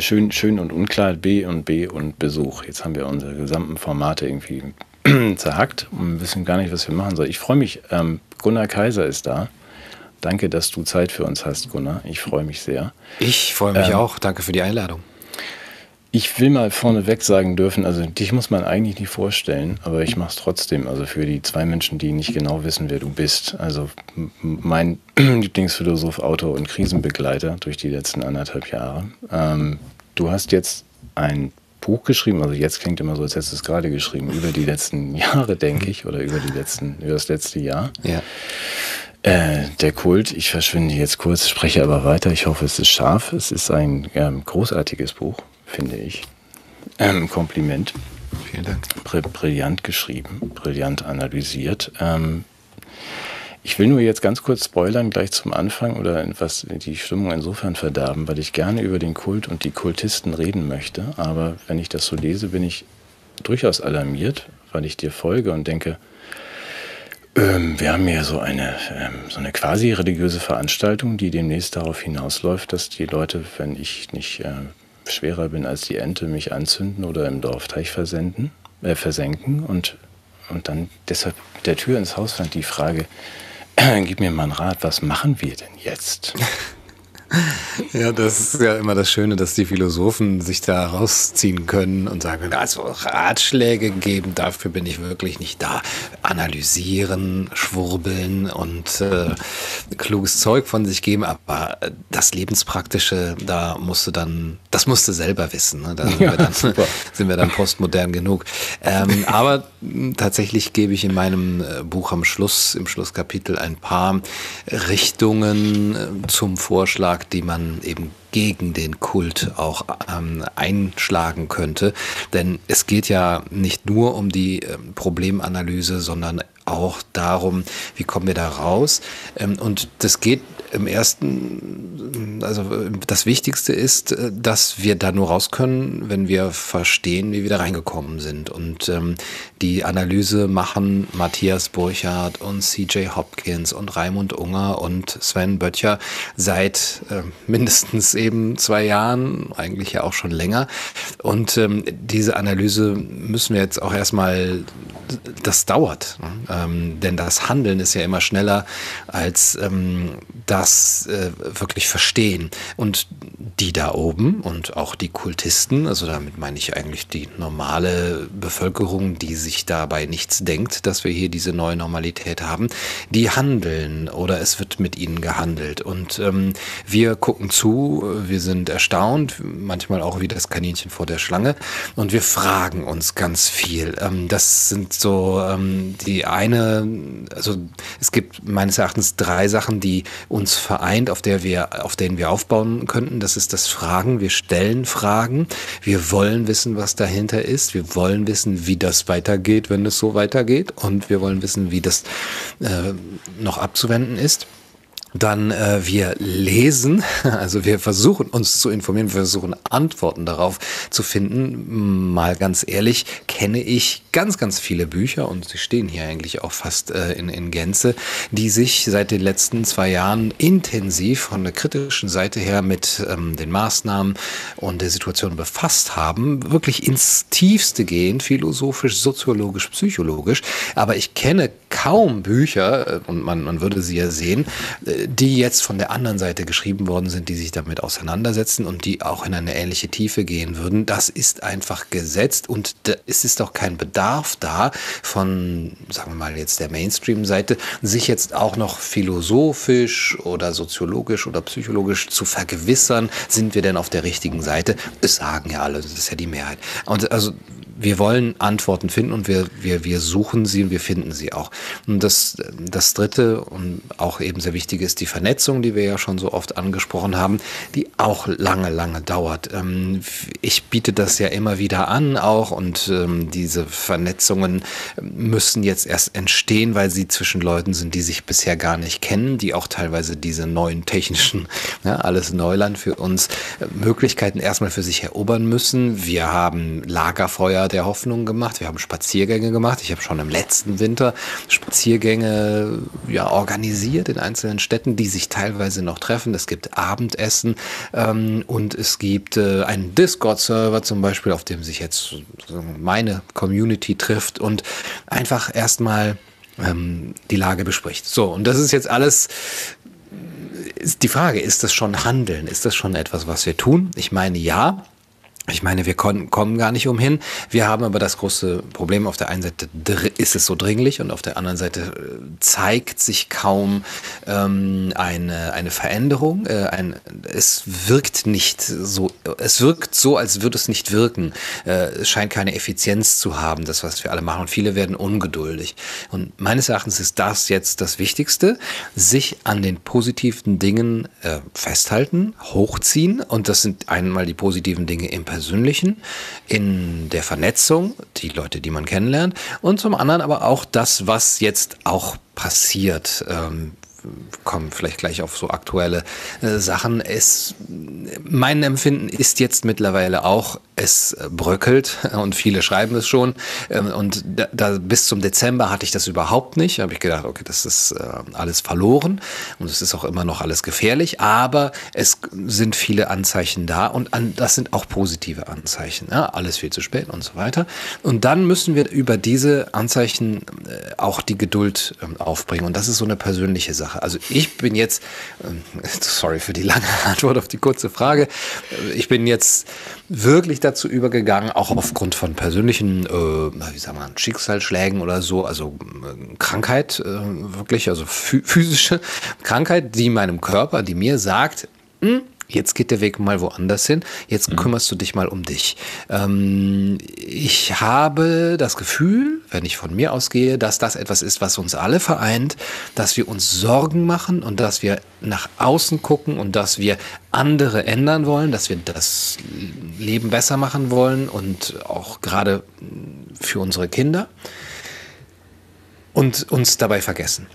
Schön, schön und unklar, B und B und Besuch. Jetzt haben wir unsere gesamten Formate irgendwie zerhackt und wissen gar nicht, was wir machen sollen. Ich freue mich, ähm, Gunnar Kaiser ist da. Danke, dass du Zeit für uns hast, Gunnar. Ich freue mich sehr. Ich freue mich ähm, auch. Danke für die Einladung. Ich will mal vorneweg sagen dürfen, also dich muss man eigentlich nicht vorstellen, aber ich mache es trotzdem. Also für die zwei Menschen, die nicht genau wissen, wer du bist. Also mein Lieblingsphilosoph, Autor und Krisenbegleiter durch die letzten anderthalb Jahre. Ähm, du hast jetzt ein Buch geschrieben, also jetzt klingt immer so, als hättest du es gerade geschrieben, über die letzten Jahre, denke ich, oder über die letzten, über das letzte Jahr. Ja. Äh, der Kult, ich verschwinde jetzt kurz, spreche aber weiter. Ich hoffe, es ist scharf. Es ist ein ähm, großartiges Buch finde ich. Ähm, Kompliment. Vielen Dank. Br brillant geschrieben, brillant analysiert. Ähm, ich will nur jetzt ganz kurz spoilern, gleich zum Anfang oder etwas die Stimmung insofern verderben, weil ich gerne über den Kult und die Kultisten reden möchte. Aber wenn ich das so lese, bin ich durchaus alarmiert, weil ich dir folge und denke, ähm, wir haben hier so eine, ähm, so eine quasi religiöse Veranstaltung, die demnächst darauf hinausläuft, dass die Leute, wenn ich nicht äh, schwerer bin als die Ente, mich anzünden oder im Dorfteich versenden, äh, versenken und, und dann deshalb mit der Tür ins Haus fand die Frage, gib mir mal einen Rat, was machen wir denn jetzt? Ja, das ist ja immer das Schöne, dass die Philosophen sich da rausziehen können und sagen, also Ratschläge geben, dafür bin ich wirklich nicht da. Analysieren, schwurbeln und äh, kluges Zeug von sich geben, aber das Lebenspraktische, da musst du dann, das musst du selber wissen. Ne? Da sind, ja, wir dann, sind wir dann postmodern genug. Ähm, aber tatsächlich gebe ich in meinem äh, Buch am Schluss, im Schlusskapitel, ein paar Richtungen äh, zum Vorschlag Vorschlag, die man eben gegen den Kult auch ähm, einschlagen könnte. Denn es geht ja nicht nur um die ähm, Problemanalyse, sondern auch darum, wie kommen wir da raus. Ähm, und das geht im ersten, also das Wichtigste ist, äh, dass wir da nur raus können, wenn wir verstehen, wie wir da reingekommen sind. Und ähm, die Analyse machen Matthias Burchardt und CJ Hopkins und Raimund Unger und Sven Böttcher seit äh, mindestens eben zwei Jahren, eigentlich ja auch schon länger. Und ähm, diese Analyse müssen wir jetzt auch erstmal, das dauert. Ne? Ähm, denn das Handeln ist ja immer schneller als ähm, das äh, wirklich verstehen. Und die da oben und auch die Kultisten, also damit meine ich eigentlich die normale Bevölkerung, die sich dabei nichts denkt, dass wir hier diese neue Normalität haben, die handeln oder es wird mit ihnen gehandelt. Und ähm, wir gucken zu, wir sind erstaunt, manchmal auch wie das Kaninchen vor der Schlange und wir fragen uns ganz viel. Ähm, das sind so ähm, die eine, also es gibt meines Erachtens drei Sachen, die uns vereint, auf der wir, auf denen wir aufbauen könnten. Das ist das Fragen. Wir stellen Fragen. Wir wollen wissen, was dahinter ist. Wir wollen wissen, wie das weitergeht, wenn es so weitergeht. Und wir wollen wissen, wie das äh, noch abzuwenden ist dann äh, wir lesen, also wir versuchen uns zu informieren, wir versuchen Antworten darauf zu finden. Mal ganz ehrlich, kenne ich ganz, ganz viele Bücher und sie stehen hier eigentlich auch fast äh, in, in Gänze, die sich seit den letzten zwei Jahren intensiv von der kritischen Seite her mit ähm, den Maßnahmen und der Situation befasst haben, wirklich ins Tiefste gehen, philosophisch, soziologisch, psychologisch. Aber ich kenne kaum Bücher, äh, und man, man würde sie ja sehen, äh, die jetzt von der anderen Seite geschrieben worden sind, die sich damit auseinandersetzen und die auch in eine ähnliche Tiefe gehen würden. Das ist einfach gesetzt und da ist es doch kein Bedarf da von, sagen wir mal jetzt der Mainstream-Seite, sich jetzt auch noch philosophisch oder soziologisch oder psychologisch zu vergewissern, sind wir denn auf der richtigen Seite? Das sagen ja alle, das ist ja die Mehrheit. Und also wir wollen Antworten finden und wir, wir, wir suchen sie und wir finden sie auch. Und das, das dritte und auch eben sehr wichtig ist die Vernetzung, die wir ja schon so oft angesprochen haben, die auch lange, lange dauert. Ähm, ich biete das ja immer wieder an auch und ähm, diese Vernetzungen müssen jetzt erst entstehen, weil sie zwischen Leuten sind, die sich bisher gar nicht kennen, die auch teilweise diese neuen technischen, ja, alles Neuland für uns, äh, Möglichkeiten erstmal für sich erobern müssen. Wir haben Lagerfeuer Der Hoffnung gemacht. Wir haben Spaziergänge gemacht. Ich habe schon im letzten Winter Spaziergänge ja, organisiert in einzelnen Städten, die sich teilweise noch treffen. Es gibt Abendessen ähm, und es gibt äh, einen Discord-Server zum Beispiel, auf dem sich jetzt meine Community trifft und einfach erstmal ähm, die Lage bespricht. So, und das ist jetzt alles die Frage, ist das schon Handeln? Ist das schon etwas, was wir tun? Ich meine, ja. Ich meine, wir kommen gar nicht umhin. Wir haben aber das große Problem, auf der einen Seite ist es so dringlich und auf der anderen Seite äh, zeigt sich kaum ähm, eine, eine Veränderung. Äh, ein, es wirkt nicht so, es wirkt so, als würde es nicht wirken. Äh, es scheint keine Effizienz zu haben, das, was wir alle machen. Und viele werden ungeduldig. Und meines Erachtens ist das jetzt das Wichtigste, sich an den positiven Dingen äh, festhalten, hochziehen. Und das sind einmal die positiven Dinge im Persönlichen Persönlichen, in der Vernetzung, die Leute, die man kennenlernt, und zum anderen aber auch das, was jetzt auch passiert. Ähm, kommen vielleicht gleich auf so aktuelle äh, Sachen. Es, mein Empfinden ist jetzt mittlerweile auch, es bröckelt und viele schreiben es schon. Ähm, und da, da, bis zum Dezember hatte ich das überhaupt nicht. Da habe ich gedacht, okay, das ist äh, alles verloren und es ist auch immer noch alles gefährlich, aber es sind viele Anzeichen da und an, das sind auch positive Anzeichen. Ja, alles viel zu spät und so weiter. Und dann müssen wir über diese Anzeichen äh, auch die Geduld ähm, aufbringen. Und das ist so eine persönliche Sache. Also ich bin jetzt, ähm, sorry für die lange Antwort auf die kurze Frage, ich bin jetzt wirklich dazu übergegangen, auch aufgrund von persönlichen, äh, wie sagen wir, Schicksalsschlägen oder so, also äh, Krankheit, äh, wirklich, also physische Krankheit, die meinem Körper, die mir sagt, mh, hm, Jetzt geht der Weg mal woanders hin. Jetzt mhm. kümmerst du dich mal um dich. Ähm, ich habe das Gefühl, wenn ich von mir ausgehe, dass das etwas ist, was uns alle vereint, dass wir uns Sorgen machen und dass wir nach außen gucken und dass wir andere ändern wollen, dass wir das Leben besser machen wollen und auch gerade für unsere Kinder und uns dabei vergessen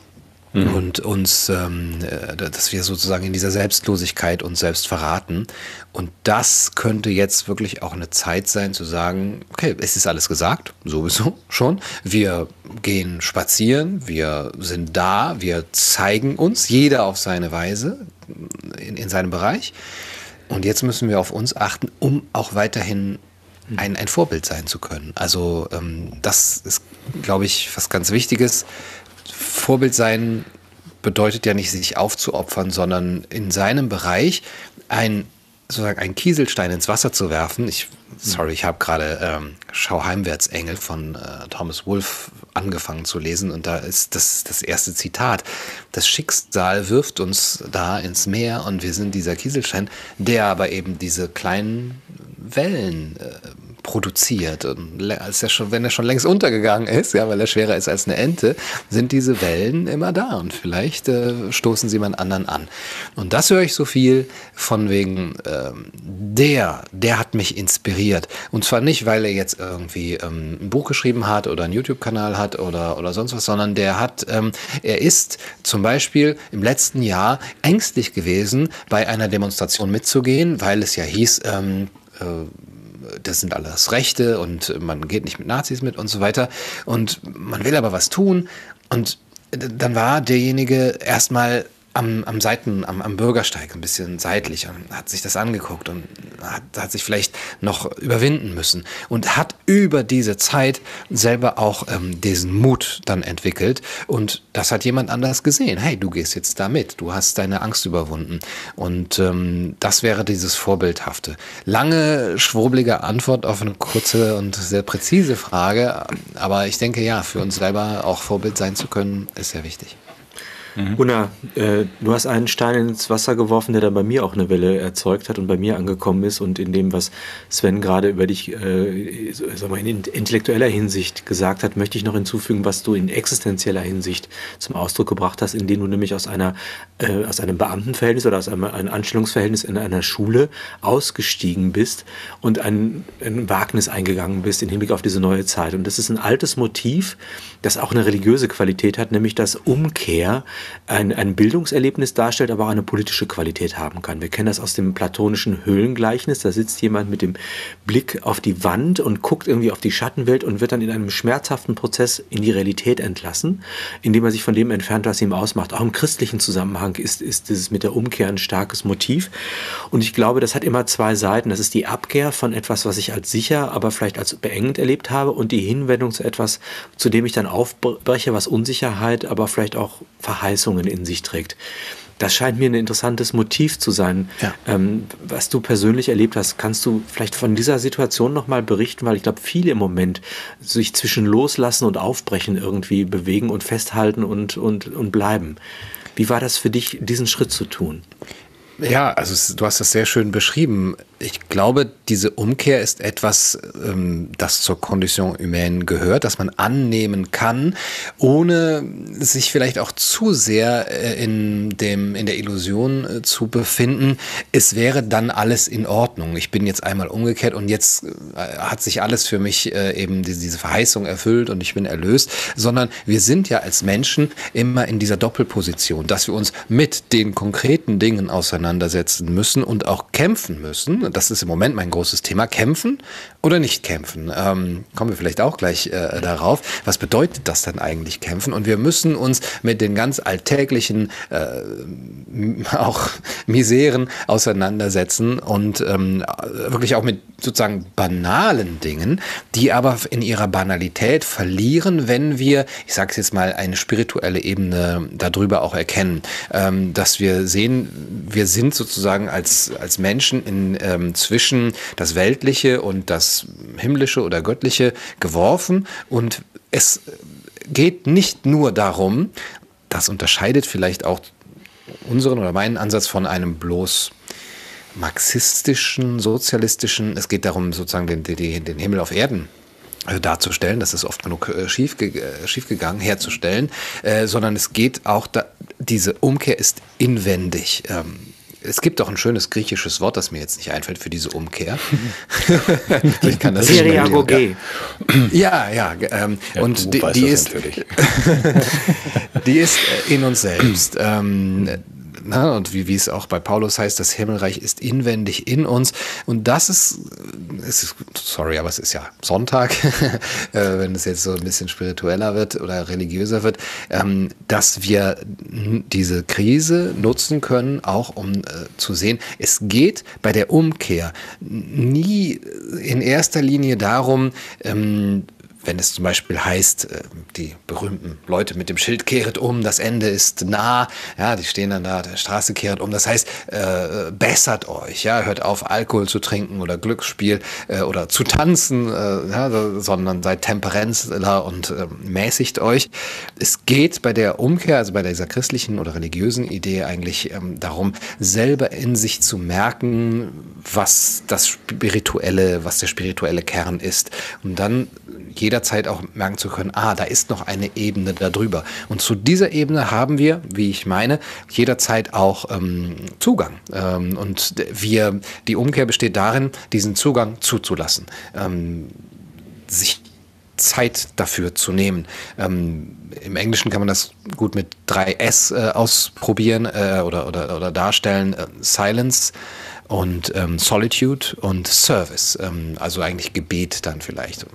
mhm. und uns, ähm, äh, dass wir sozusagen in dieser Selbstlosigkeit uns selbst verraten. Und das könnte jetzt wirklich auch eine Zeit sein zu sagen, okay, es ist alles gesagt, sowieso schon. Wir gehen spazieren, wir sind da, wir zeigen uns, jeder auf seine Weise in, in seinem Bereich. Und jetzt müssen wir auf uns achten, um auch weiterhin ein, ein Vorbild sein zu können. Also ähm, das ist, glaube ich, was ganz Wichtiges, Vorbild sein bedeutet ja nicht, sich aufzuopfern, sondern in seinem Bereich ein sozusagen einen Kieselstein ins Wasser zu werfen. Ich, sorry, ich habe gerade ähm, Schau heimwärts Engel von äh, Thomas Wolfe angefangen zu lesen und da ist das, das erste Zitat. Das Schicksal wirft uns da ins Meer und wir sind dieser Kieselstein, der aber eben diese kleinen Wellen äh, produziert. Und als er schon, wenn er schon längst untergegangen ist, ja, weil er schwerer ist als eine Ente, sind diese Wellen immer da und vielleicht äh, stoßen sie mal anderen an. Und das höre ich so viel von wegen, ähm, der, der hat mich inspiriert. Und zwar nicht, weil er jetzt irgendwie ähm, ein Buch geschrieben hat oder einen YouTube-Kanal hat oder, oder sonst was, sondern der hat, ähm, er ist zum Beispiel im letzten Jahr ängstlich gewesen, bei einer Demonstration mitzugehen, weil es ja hieß, ähm, äh, das sind alles Rechte und man geht nicht mit Nazis mit und so weiter. Und man will aber was tun. Und dann war derjenige erstmal am, am Seiten, am, am Bürgersteig ein bisschen seitlich und hat sich das angeguckt und hat, hat sich vielleicht noch überwinden müssen und hat über diese Zeit selber auch ähm, diesen Mut dann entwickelt und das hat jemand anders gesehen. Hey, du gehst jetzt da mit, du hast deine Angst überwunden und ähm, das wäre dieses Vorbildhafte. Lange, schwurbelige Antwort auf eine kurze und sehr präzise Frage, aber ich denke ja, für uns selber auch Vorbild sein zu können, ist sehr wichtig. Mhm. Gunnar, äh, du hast einen Stein ins Wasser geworfen, der dann bei mir auch eine Welle erzeugt hat und bei mir angekommen ist. Und in dem, was Sven gerade über dich äh, sag mal, in intellektueller Hinsicht gesagt hat, möchte ich noch hinzufügen, was du in existenzieller Hinsicht zum Ausdruck gebracht hast, indem du nämlich aus, einer, äh, aus einem Beamtenverhältnis oder aus einem, einem Anstellungsverhältnis in einer Schule ausgestiegen bist und ein, ein Wagnis eingegangen bist im Hinblick auf diese neue Zeit. Und das ist ein altes Motiv, das auch eine religiöse Qualität hat, nämlich das Umkehr ein, ein Bildungserlebnis darstellt, aber auch eine politische Qualität haben kann. Wir kennen das aus dem platonischen Höhlengleichnis. Da sitzt jemand mit dem Blick auf die Wand und guckt irgendwie auf die Schattenwelt und wird dann in einem schmerzhaften Prozess in die Realität entlassen, indem er sich von dem entfernt, was ihm ausmacht. Auch im christlichen Zusammenhang ist, ist dieses mit der Umkehr ein starkes Motiv. Und ich glaube, das hat immer zwei Seiten. Das ist die Abkehr von etwas, was ich als sicher, aber vielleicht als beengend erlebt habe und die Hinwendung zu etwas, zu dem ich dann aufbreche, was Unsicherheit, aber vielleicht auch Verheißungen in sich trägt. Das scheint mir ein interessantes Motiv zu sein. Ja. Ähm, was du persönlich erlebt hast, kannst du vielleicht von dieser Situation nochmal berichten, weil ich glaube, viele im Moment sich zwischen Loslassen und Aufbrechen irgendwie bewegen und festhalten und, und, und bleiben. Wie war das für dich, diesen Schritt zu tun? Ja, also du hast das sehr schön beschrieben. Ich glaube, diese Umkehr ist etwas, ähm, das zur Condition humaine gehört, das man annehmen kann, ohne sich vielleicht auch zu sehr äh, in, dem, in der Illusion äh, zu befinden, es wäre dann alles in Ordnung. Ich bin jetzt einmal umgekehrt und jetzt äh, hat sich alles für mich eben diese Verheißung erfüllt und ich bin erlöst, sondern wir sind ja als Menschen immer in dieser Doppelposition, dass wir uns mit den konkreten Dingen auseinandersetzen müssen und auch kämpfen müssen das ist im Moment mein großes Thema, kämpfen oder nicht kämpfen. Ähm, kommen wir vielleicht auch gleich äh, darauf. Was bedeutet das dann eigentlich kämpfen? Und wir müssen uns mit den ganz alltäglichen äh, auch Miseren auseinandersetzen und ähm, wirklich auch mit sozusagen banalen Dingen, die aber in ihrer Banalität verlieren, wenn wir, ich sage es jetzt mal, eine spirituelle Ebene darüber auch erkennen, ähm, dass wir sehen, wir sind sozusagen als, als Menschen in ähm, ähm, zwischen das Weltliche und das Himmlische oder Göttliche geworfen. Und es geht nicht nur darum, das unterscheidet vielleicht auch unseren oder meinen Ansatz von einem bloß marxistischen, sozialistischen, es geht darum, sozusagen den, den, den Himmel auf Erden äh, darzustellen, das ist oft genug äh, schief, äh, schief herzustellen, äh, sondern es geht auch, da, diese Umkehr ist inwendig. Ähm, es gibt auch ein schönes griechisches Wort, das mir jetzt nicht einfällt für diese Umkehr. ich kann das Seriagoge. Ja, ja. Ähm, ja und die, die ist, die ist in uns selbst. Ähm, na, ne, und wie, wie es auch bei Paulus heißt, das Himmelreich ist inwendig in uns. Und das ist, ist sorry, aber es ist ja Sonntag, äh, wenn es jetzt so ein bisschen spiritueller wird oder religiöser wird, ähm, dass wir diese Krise nutzen können, auch um äh, zu sehen, es geht bei der Umkehr nie in erster Linie darum, ähm, wenn es zum Beispiel heißt, äh, die berühmten Leute mit dem Schild kehret um, das Ende ist nah, ja, die stehen dann da, der Straße kehret um, das heißt, äh, bessert euch, ja, hört auf, Alkohol zu trinken oder Glücksspiel äh, oder zu tanzen, äh, ja, sondern seid Temperenzler und äh, mäßigt euch. Es geht bei der Umkehr, also bei dieser christlichen oder religiösen Idee eigentlich ähm, darum, selber in sich zu merken, was das spirituelle, was der spirituelle Kern ist. Und dann jederzeit auch merken zu können, ah, da ist noch eine Ebene darüber. Und zu dieser Ebene haben wir, wie ich meine, jederzeit auch ähm, Zugang. Ähm, und wir, die Umkehr besteht darin, diesen Zugang zuzulassen, ähm, sich Zeit dafür zu nehmen. Ähm, Im Englischen kann man das gut mit 3S äh, ausprobieren äh, oder, oder, oder darstellen. Äh, Silence und ähm, Solitude und Service, ähm, also eigentlich Gebet dann vielleicht.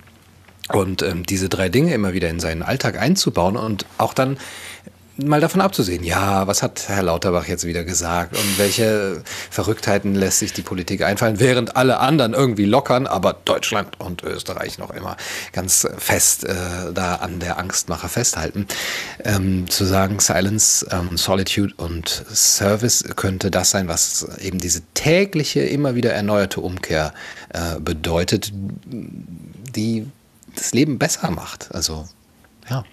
Und ähm, diese drei Dinge immer wieder in seinen Alltag einzubauen und auch dann mal davon abzusehen, ja, was hat Herr Lauterbach jetzt wieder gesagt und welche Verrücktheiten lässt sich die Politik einfallen, während alle anderen irgendwie lockern, aber Deutschland und Österreich noch immer ganz fest äh, da an der Angstmacher festhalten. Ähm, zu sagen, Silence, ähm, Solitude und Service könnte das sein, was eben diese tägliche, immer wieder erneuerte Umkehr äh, bedeutet, die das Leben besser macht. Also, ja.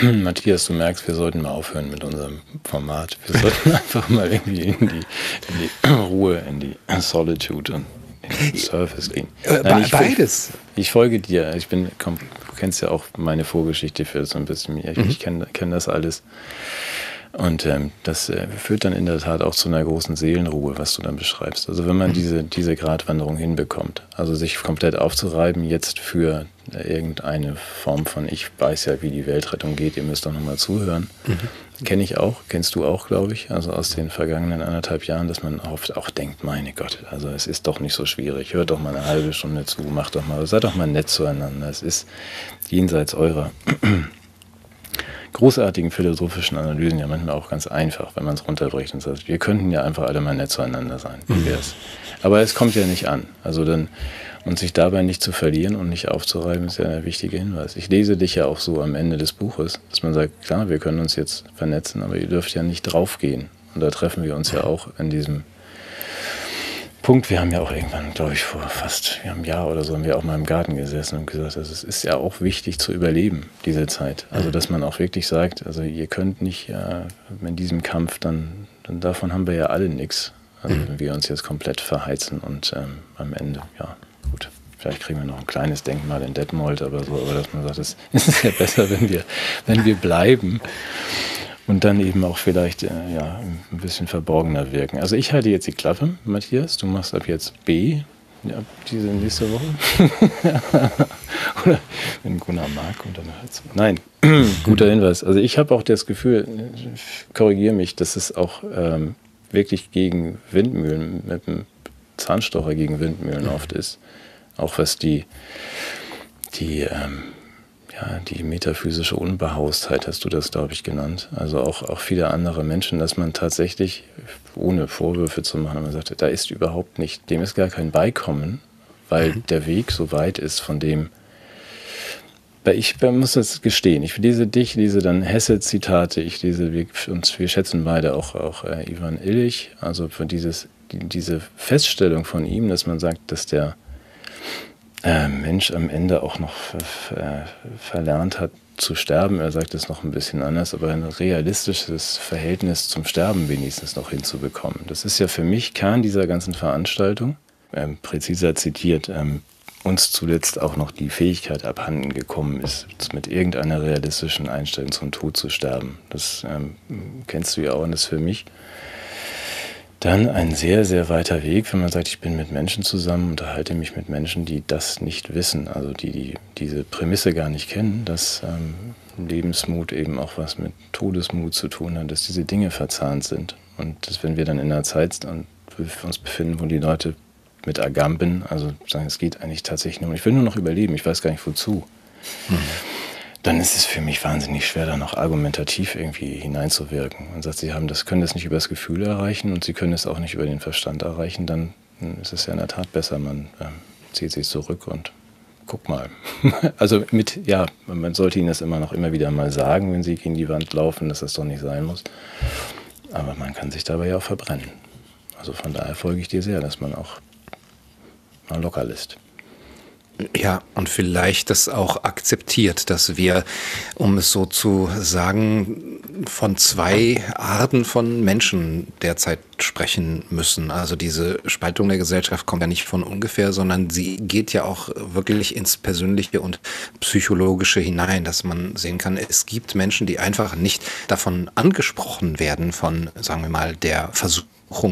Matthias, du merkst, wir sollten mal aufhören mit unserem Format. Wir sollten einfach mal irgendwie in die, in die Ruhe, in die Solitude und in den Surface gehen. Äh, Nein, ich, beides. Ich, ich, folge dir. Ich bin, komm, du kennst ja auch meine Vorgeschichte für so ein bisschen. Ich, mhm. ich kenne kenn das alles. Und ähm, das äh, führt dann in der Tat auch zu einer großen Seelenruhe, was du dann beschreibst. Also wenn man mhm. diese, diese Gratwanderung hinbekommt, also sich komplett aufzureiben jetzt für äh, irgendeine Form von, ich weiß ja, wie die Weltrettung geht, ihr müsst doch nochmal zuhören. Mhm. Kenne ich auch, kennst du auch, glaube ich, also aus den vergangenen anderthalb Jahren, dass man oft auch denkt, meine Gott, also es ist doch nicht so schwierig, hört doch mal eine halbe Stunde zu, macht doch mal, seid doch mal nett zueinander. Es ist jenseits eurer großartigen philosophischen Analysen ja manchmal auch ganz einfach, wenn man es runterbricht und sagt, wir könnten ja einfach alle mal nett zueinander sein. Wie wär's? Aber es kommt ja nicht an. Also dann, und sich dabei nicht zu verlieren und nicht aufzureiben, ist ja der wichtige Hinweis. Ich lese dich ja auch so am Ende des Buches, dass man sagt, klar, wir können uns jetzt vernetzen, aber ihr dürft ja nicht draufgehen. Und da treffen wir uns ja auch in diesem Punkt. Wir haben ja auch irgendwann, glaube ich, vor fast einem Jahr oder so, haben wir auch mal im Garten gesessen und gesagt, also es ist ja auch wichtig zu überleben, diese Zeit. Also, dass man auch wirklich sagt, also ihr könnt nicht äh, in diesem Kampf, dann, dann davon haben wir ja alle nichts. Also, wenn wir uns jetzt komplett verheizen und ähm, am Ende, ja, gut. Vielleicht kriegen wir noch ein kleines Denkmal in Detmold, aber so, aber dass man sagt, es ist ja besser, wenn wir, wenn wir bleiben und dann eben auch vielleicht äh, ja, ein bisschen verborgener wirken. Also ich halte jetzt die Klappe, Matthias, du machst ab jetzt B, ja, diese nächste Woche. Oder wenn Gunnar mag und dann hört's. Nein, guter Hinweis. Also ich habe auch das Gefühl, korrigiere mich, dass es auch ähm, wirklich gegen Windmühlen, mit dem Zahnstocher gegen Windmühlen oft ist. Auch was die, die ähm, ja, die metaphysische Unbehaustheit hast du das, glaube ich, genannt. Also auch, auch viele andere Menschen, dass man tatsächlich, ohne Vorwürfe zu machen, man sagt, da ist überhaupt nicht, dem ist gar kein Beikommen, weil mhm. der Weg so weit ist von dem, weil ich muss das gestehen, ich lese dich, lese dann Hesse-Zitate, ich lese, wir, uns, wir schätzen beide auch, auch äh, Ivan Illich, also für dieses, die, diese Feststellung von ihm, dass man sagt, dass der äh, Mensch am Ende auch noch verlernt hat zu sterben. Er sagt es noch ein bisschen anders, aber ein realistisches Verhältnis zum Sterben wenigstens noch hinzubekommen. Das ist ja für mich Kern dieser ganzen Veranstaltung. Ähm, präziser zitiert, ähm, uns zuletzt auch noch die Fähigkeit abhanden gekommen ist, mit irgendeiner realistischen Einstellung zum Tod zu sterben. Das ähm, kennst du ja auch und das ist für mich dann ein sehr, sehr weiter Weg, wenn man sagt, ich bin mit Menschen zusammen, unterhalte mich mit Menschen, die das nicht wissen, also die, die diese Prämisse gar nicht kennen, dass ähm, Lebensmut eben auch was mit Todesmut zu tun hat, dass diese Dinge verzahnt sind. Und dass, wenn wir dann in einer Zeit uns befinden, wo die Leute mit Agamben, also sagen, es geht eigentlich tatsächlich nur, ich will nur noch überleben, ich weiß gar nicht wozu. Mhm dann ist es für mich wahnsinnig schwer, da noch argumentativ irgendwie hineinzuwirken. Man sagt, sie haben das, können das nicht über das Gefühl erreichen und sie können es auch nicht über den Verstand erreichen, dann ist es ja in der Tat besser, man äh, zieht sich zurück und guck mal. also mit, ja, man sollte ihnen das immer noch immer wieder mal sagen, wenn sie gegen die Wand laufen, dass das doch nicht sein muss. Aber man kann sich dabei ja auch verbrennen. Also von daher folge ich dir sehr, dass man auch mal locker lässt. Ja, und vielleicht das auch akzeptiert, dass wir, um es so zu sagen, von zwei Arten von Menschen derzeit sprechen müssen. Also diese Spaltung der Gesellschaft kommt ja nicht von ungefähr, sondern sie geht ja auch wirklich ins Persönliche und Psychologische hinein, dass man sehen kann, es gibt Menschen, die einfach nicht davon angesprochen werden, von, sagen wir mal, der Versuch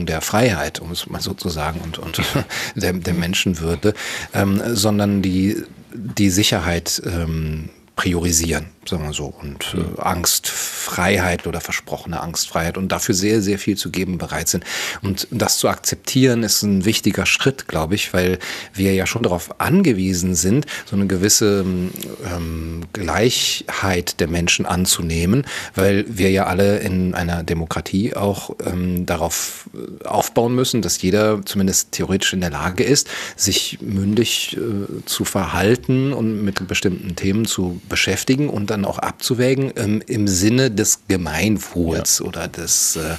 der Freiheit, um es mal so zu sagen, und, und der, der Menschenwürde, ähm, sondern die, die Sicherheit ähm, priorisieren, sagen wir so, und äh, Angstfreiheit oder versprochene Angstfreiheit und dafür sehr, sehr viel zu geben bereit sind. Und das zu akzeptieren ist ein wichtiger Schritt, glaube ich, weil wir ja schon darauf angewiesen sind, so eine gewisse ähm, Gleichheit der Menschen anzunehmen, weil wir ja alle in einer Demokratie auch ähm, darauf äh, aufbauen müssen, dass jeder zumindest theoretisch in der Lage ist, sich mündig äh, zu verhalten und mit bestimmten Themen zu beschäftigen und dann auch abzuwägen ähm, im Sinne des Gemeinwohls ja. oder des, äh,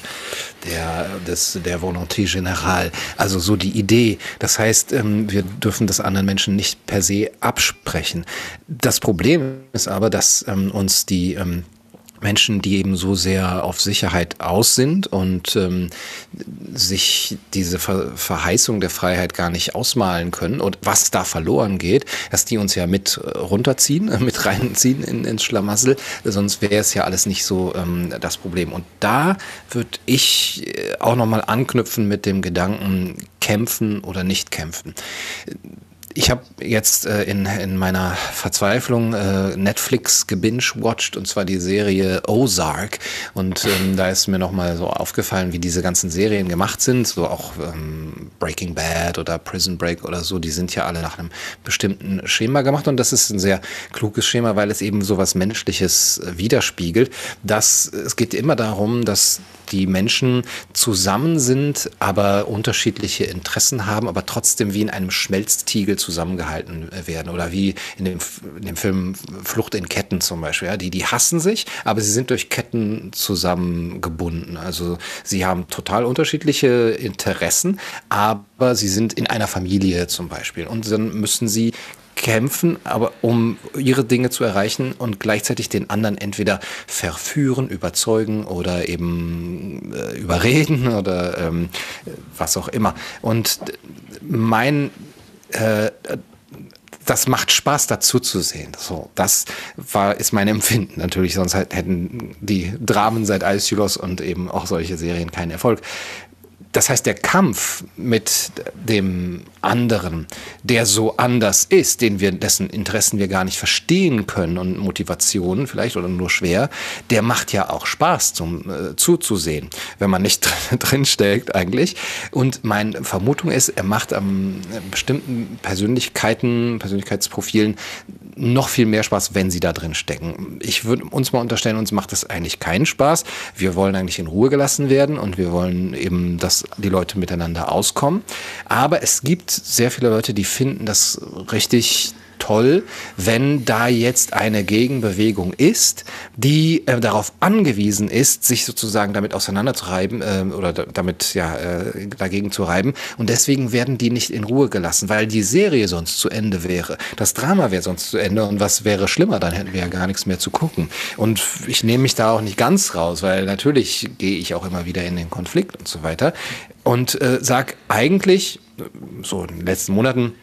der, des, der Volonté Générale. Also so die Idee. Das heißt, ähm, wir dürfen das anderen Menschen nicht per se absprechen. Das Problem ist aber, dass ähm, uns die ähm, Menschen, die eben so sehr auf Sicherheit aus sind und ähm, sich diese Ver Verheißung der Freiheit gar nicht ausmalen können und was da verloren geht, dass die uns ja mit äh, runterziehen, mit reinziehen in, ins Schlamassel, sonst wäre es ja alles nicht so ähm, das Problem. Und da würde ich äh, auch nochmal anknüpfen mit dem Gedanken, kämpfen oder nicht kämpfen ich habe jetzt äh, in, in meiner Verzweiflung äh, Netflix gebingewatcht und zwar die Serie Ozark. Und ähm, da ist mir nochmal so aufgefallen, wie diese ganzen Serien gemacht sind, so auch ähm, Breaking Bad oder Prison Break oder so, die sind ja alle nach einem bestimmten Schema gemacht. Und das ist ein sehr kluges Schema, weil es eben so was Menschliches äh, widerspiegelt. Das, es geht immer darum, dass die Menschen zusammen sind, aber unterschiedliche Interessen haben, aber trotzdem wie in einem Schmelztiegel zusammengehalten werden. Oder wie in dem, in dem Film Flucht in Ketten zum Beispiel. Ja, die, die hassen sich, aber sie sind durch Ketten zusammengebunden. Also sie haben total unterschiedliche Interessen, aber sie sind in einer Familie zum Beispiel. Und dann müssen sie kämpfen, aber um ihre Dinge zu erreichen und gleichzeitig den anderen entweder verführen, überzeugen oder eben äh, überreden oder ähm, was auch immer. Und mein äh, das macht Spaß dazu zu sehen. So, das war, ist mein Empfinden. Natürlich, sonst hätten die Dramen seit Aeschylus und eben auch solche Serien keinen Erfolg das heißt, der Kampf mit dem anderen, der so anders ist, den wir, dessen Interessen wir gar nicht verstehen können und Motivationen vielleicht oder nur schwer, der macht ja auch Spaß zum äh, zuzusehen, wenn man nicht drin steckt eigentlich. Und meine Vermutung ist, er macht am äh, bestimmten Persönlichkeiten, Persönlichkeitsprofilen noch viel mehr Spaß, wenn sie da drin stecken. Ich würde uns mal unterstellen, uns macht das eigentlich keinen Spaß. Wir wollen eigentlich in Ruhe gelassen werden und wir wollen eben, die Leute miteinander auskommen. Aber es gibt sehr viele Leute, die finden das richtig toll, wenn da jetzt eine Gegenbewegung ist, die äh, darauf angewiesen ist, sich sozusagen damit auseinanderzureiben äh, oder damit ja äh, dagegen zu reiben. Und deswegen werden die nicht in Ruhe gelassen, weil die Serie sonst zu Ende wäre. Das Drama wäre sonst zu Ende und was wäre schlimmer, dann hätten wir ja gar nichts mehr zu gucken. Und ich nehme mich da auch nicht ganz raus, weil natürlich gehe ich auch immer wieder in den Konflikt und so weiter. Und äh, sag eigentlich, so in den letzten Monaten,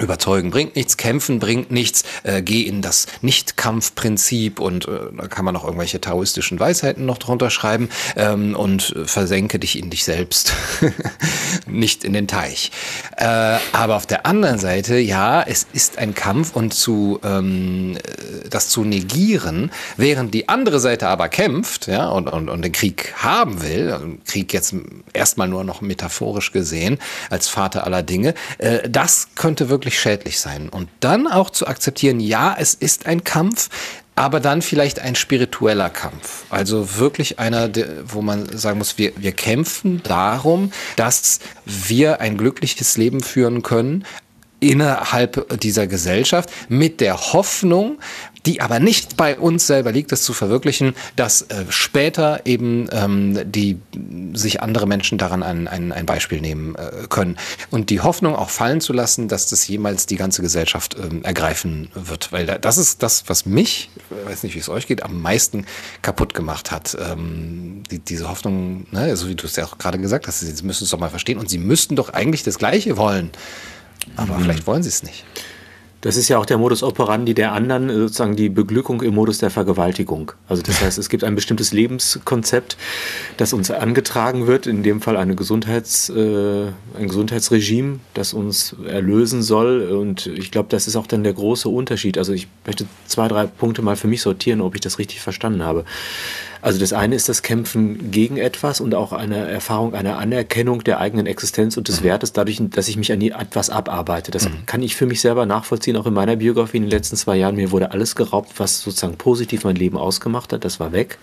Überzeugen bringt nichts, kämpfen bringt nichts, äh, geh in das Nicht-Kampf-Prinzip und äh, da kann man noch irgendwelche taoistischen Weisheiten noch drunter schreiben ähm, und versenke dich in dich selbst, nicht in den Teich. Äh, aber auf der anderen Seite, ja, es ist ein Kampf und zu ähm, das zu negieren, während die andere Seite aber kämpft ja, und, und, und den Krieg haben will, also Krieg jetzt erstmal nur noch metaphorisch gesehen als Vater aller Dinge, äh, das könnte wirklich wirklich schädlich sein. Und dann auch zu akzeptieren, ja, es ist ein Kampf, aber dann vielleicht ein spiritueller Kampf. Also wirklich einer, wo man sagen muss, wir, wir kämpfen darum, dass wir ein glückliches Leben führen können, innerhalb dieser Gesellschaft mit der Hoffnung, die aber nicht bei uns selber liegt, das zu verwirklichen, dass äh, später eben ähm, die sich andere Menschen daran ein, ein, ein Beispiel nehmen äh, können. Und die Hoffnung auch fallen zu lassen, dass das jemals die ganze Gesellschaft ähm, ergreifen wird. Weil das ist das, was mich, ich weiß nicht, wie es euch geht, am meisten kaputt gemacht hat. Ähm, die, diese Hoffnung, ne, so wie du es ja auch gerade gesagt hast, sie müssen es doch mal verstehen und sie müssten doch eigentlich das Gleiche wollen. Aber mhm. vielleicht wollen sie es nicht. Das ist ja auch der Modus operandi der anderen, sozusagen die Beglückung im Modus der Vergewaltigung. Also das heißt, es gibt ein bestimmtes Lebenskonzept, das uns angetragen wird, in dem Fall eine Gesundheits, äh, ein Gesundheitsregime, das uns erlösen soll. Und ich glaube, das ist auch dann der große Unterschied. Also ich möchte zwei, drei Punkte mal für mich sortieren, ob ich das richtig verstanden habe. Also das eine ist das Kämpfen gegen etwas und auch eine Erfahrung einer Anerkennung der eigenen Existenz und des mhm. Wertes, dadurch, dass ich mich an etwas abarbeite. Das mhm. kann ich für mich selber nachvollziehen, auch in meiner Biografie in den letzten zwei Jahren. Mir wurde alles geraubt, was sozusagen positiv mein Leben ausgemacht hat. Das war weg.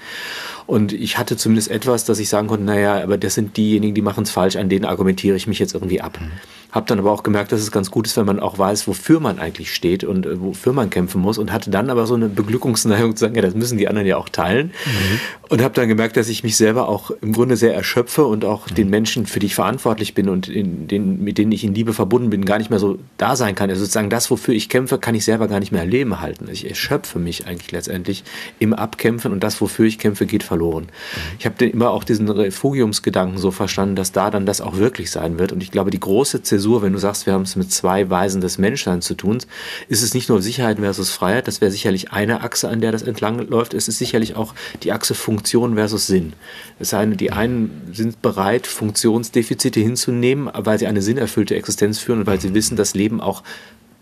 Und ich hatte zumindest etwas, dass ich sagen konnte, naja, aber das sind diejenigen, die machen es falsch, an denen argumentiere ich mich jetzt irgendwie ab. Mhm. Habe dann aber auch gemerkt, dass es ganz gut ist, wenn man auch weiß, wofür man eigentlich steht und äh, wofür man kämpfen muss. Und hatte dann aber so eine Beglückungsneigung zu sagen, ja, das müssen die anderen ja auch teilen. Mhm. Und habe dann gemerkt, dass ich mich selber auch im Grunde sehr erschöpfe und auch mhm. den Menschen, für die ich verantwortlich bin und in den, mit denen ich in Liebe verbunden bin, gar nicht mehr so da sein kann. Also sozusagen das, wofür ich kämpfe, kann ich selber gar nicht mehr Leben halten. Ich erschöpfe mich eigentlich letztendlich im Abkämpfen und das, wofür ich kämpfe, geht verloren. Mhm. Ich habe immer auch diesen Refugiumsgedanken so verstanden, dass da dann das auch wirklich sein wird. Und ich glaube, die große Zäsur wenn du sagst, wir haben es mit zwei Weisen des Menschseins zu tun, ist es nicht nur Sicherheit versus Freiheit, das wäre sicherlich eine Achse, an der das entlang läuft, es ist sicherlich auch die Achse Funktion versus Sinn. Das heißt, die einen sind bereit, Funktionsdefizite hinzunehmen, weil sie eine sinnerfüllte Existenz führen und weil sie wissen, dass Leben auch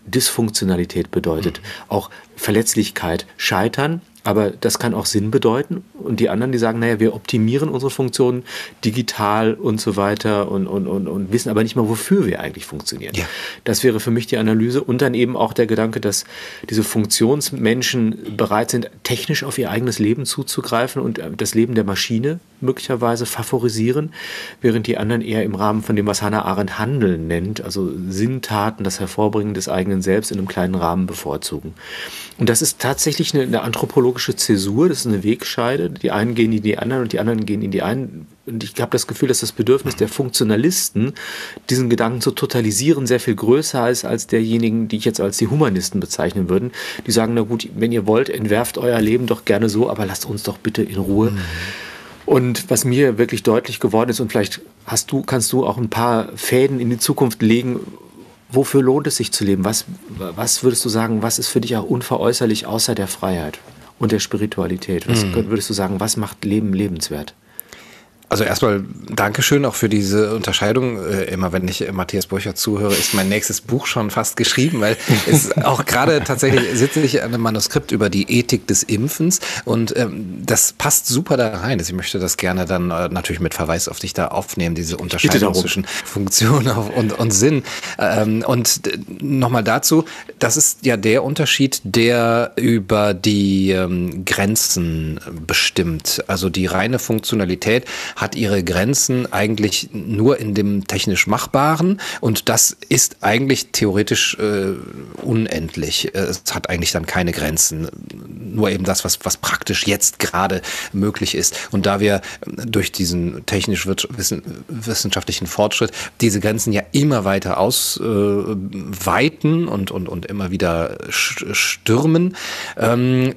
Dysfunktionalität bedeutet, mhm. auch Verletzlichkeit, Scheitern aber das kann auch Sinn bedeuten. Und die anderen, die sagen, naja, wir optimieren unsere Funktionen digital und so weiter und, und, und, und wissen aber nicht mal, wofür wir eigentlich funktionieren. Ja. Das wäre für mich die Analyse. Und dann eben auch der Gedanke, dass diese Funktionsmenschen bereit sind, technisch auf ihr eigenes Leben zuzugreifen und äh, das Leben der Maschine möglicherweise favorisieren, während die anderen eher im Rahmen von dem, was Hannah Arendt Handeln nennt, also Sinntaten, das Hervorbringen des eigenen Selbst in einem kleinen Rahmen bevorzugen. Und das ist tatsächlich eine, eine anthropologische Zäsur, das ist eine Wegscheide. Die einen gehen in die anderen und die anderen gehen in die einen. Und ich habe das Gefühl, dass das Bedürfnis der Funktionalisten, diesen Gedanken zu totalisieren, sehr viel größer ist als derjenigen, die ich jetzt als die Humanisten bezeichnen würde. Die sagen, na gut, wenn ihr wollt, entwerft euer Leben doch gerne so, aber lasst uns doch bitte in Ruhe. Mhm und was mir wirklich deutlich geworden ist, und vielleicht hast du, kannst du auch ein paar Fäden in die Zukunft legen, wofür lohnt es sich zu leben? Was, was würdest du sagen, was ist für dich auch unveräußerlich außer der Freiheit und der Spiritualität? Was mhm. würdest du sagen, was macht Leben lebenswert? Also erstmal Dankeschön auch für diese Unterscheidung. Äh, immer wenn ich Matthias Burcher zuhöre, ist mein nächstes Buch schon fast geschrieben, weil es auch gerade tatsächlich sitze ich an einem Manuskript über die Ethik des Impfens und ähm, das passt super da rein. Also ich möchte das gerne dann äh, natürlich mit Verweis auf dich da aufnehmen, diese Unterscheidung zwischen Funktion und, und Sinn. Ähm, und nochmal dazu, das ist ja der Unterschied, der über die ähm, Grenzen bestimmt. Also die reine Funktionalität hat ihre Grenzen eigentlich nur in dem technisch Machbaren und das ist eigentlich theoretisch äh, unendlich. Es hat eigentlich dann keine Grenzen, nur eben das, was, was praktisch jetzt gerade möglich ist. Und da wir durch diesen technisch-wissenschaftlichen Fortschritt diese Grenzen ja immer weiter ausweiten äh, und, und, und immer wieder stürmen, ähm,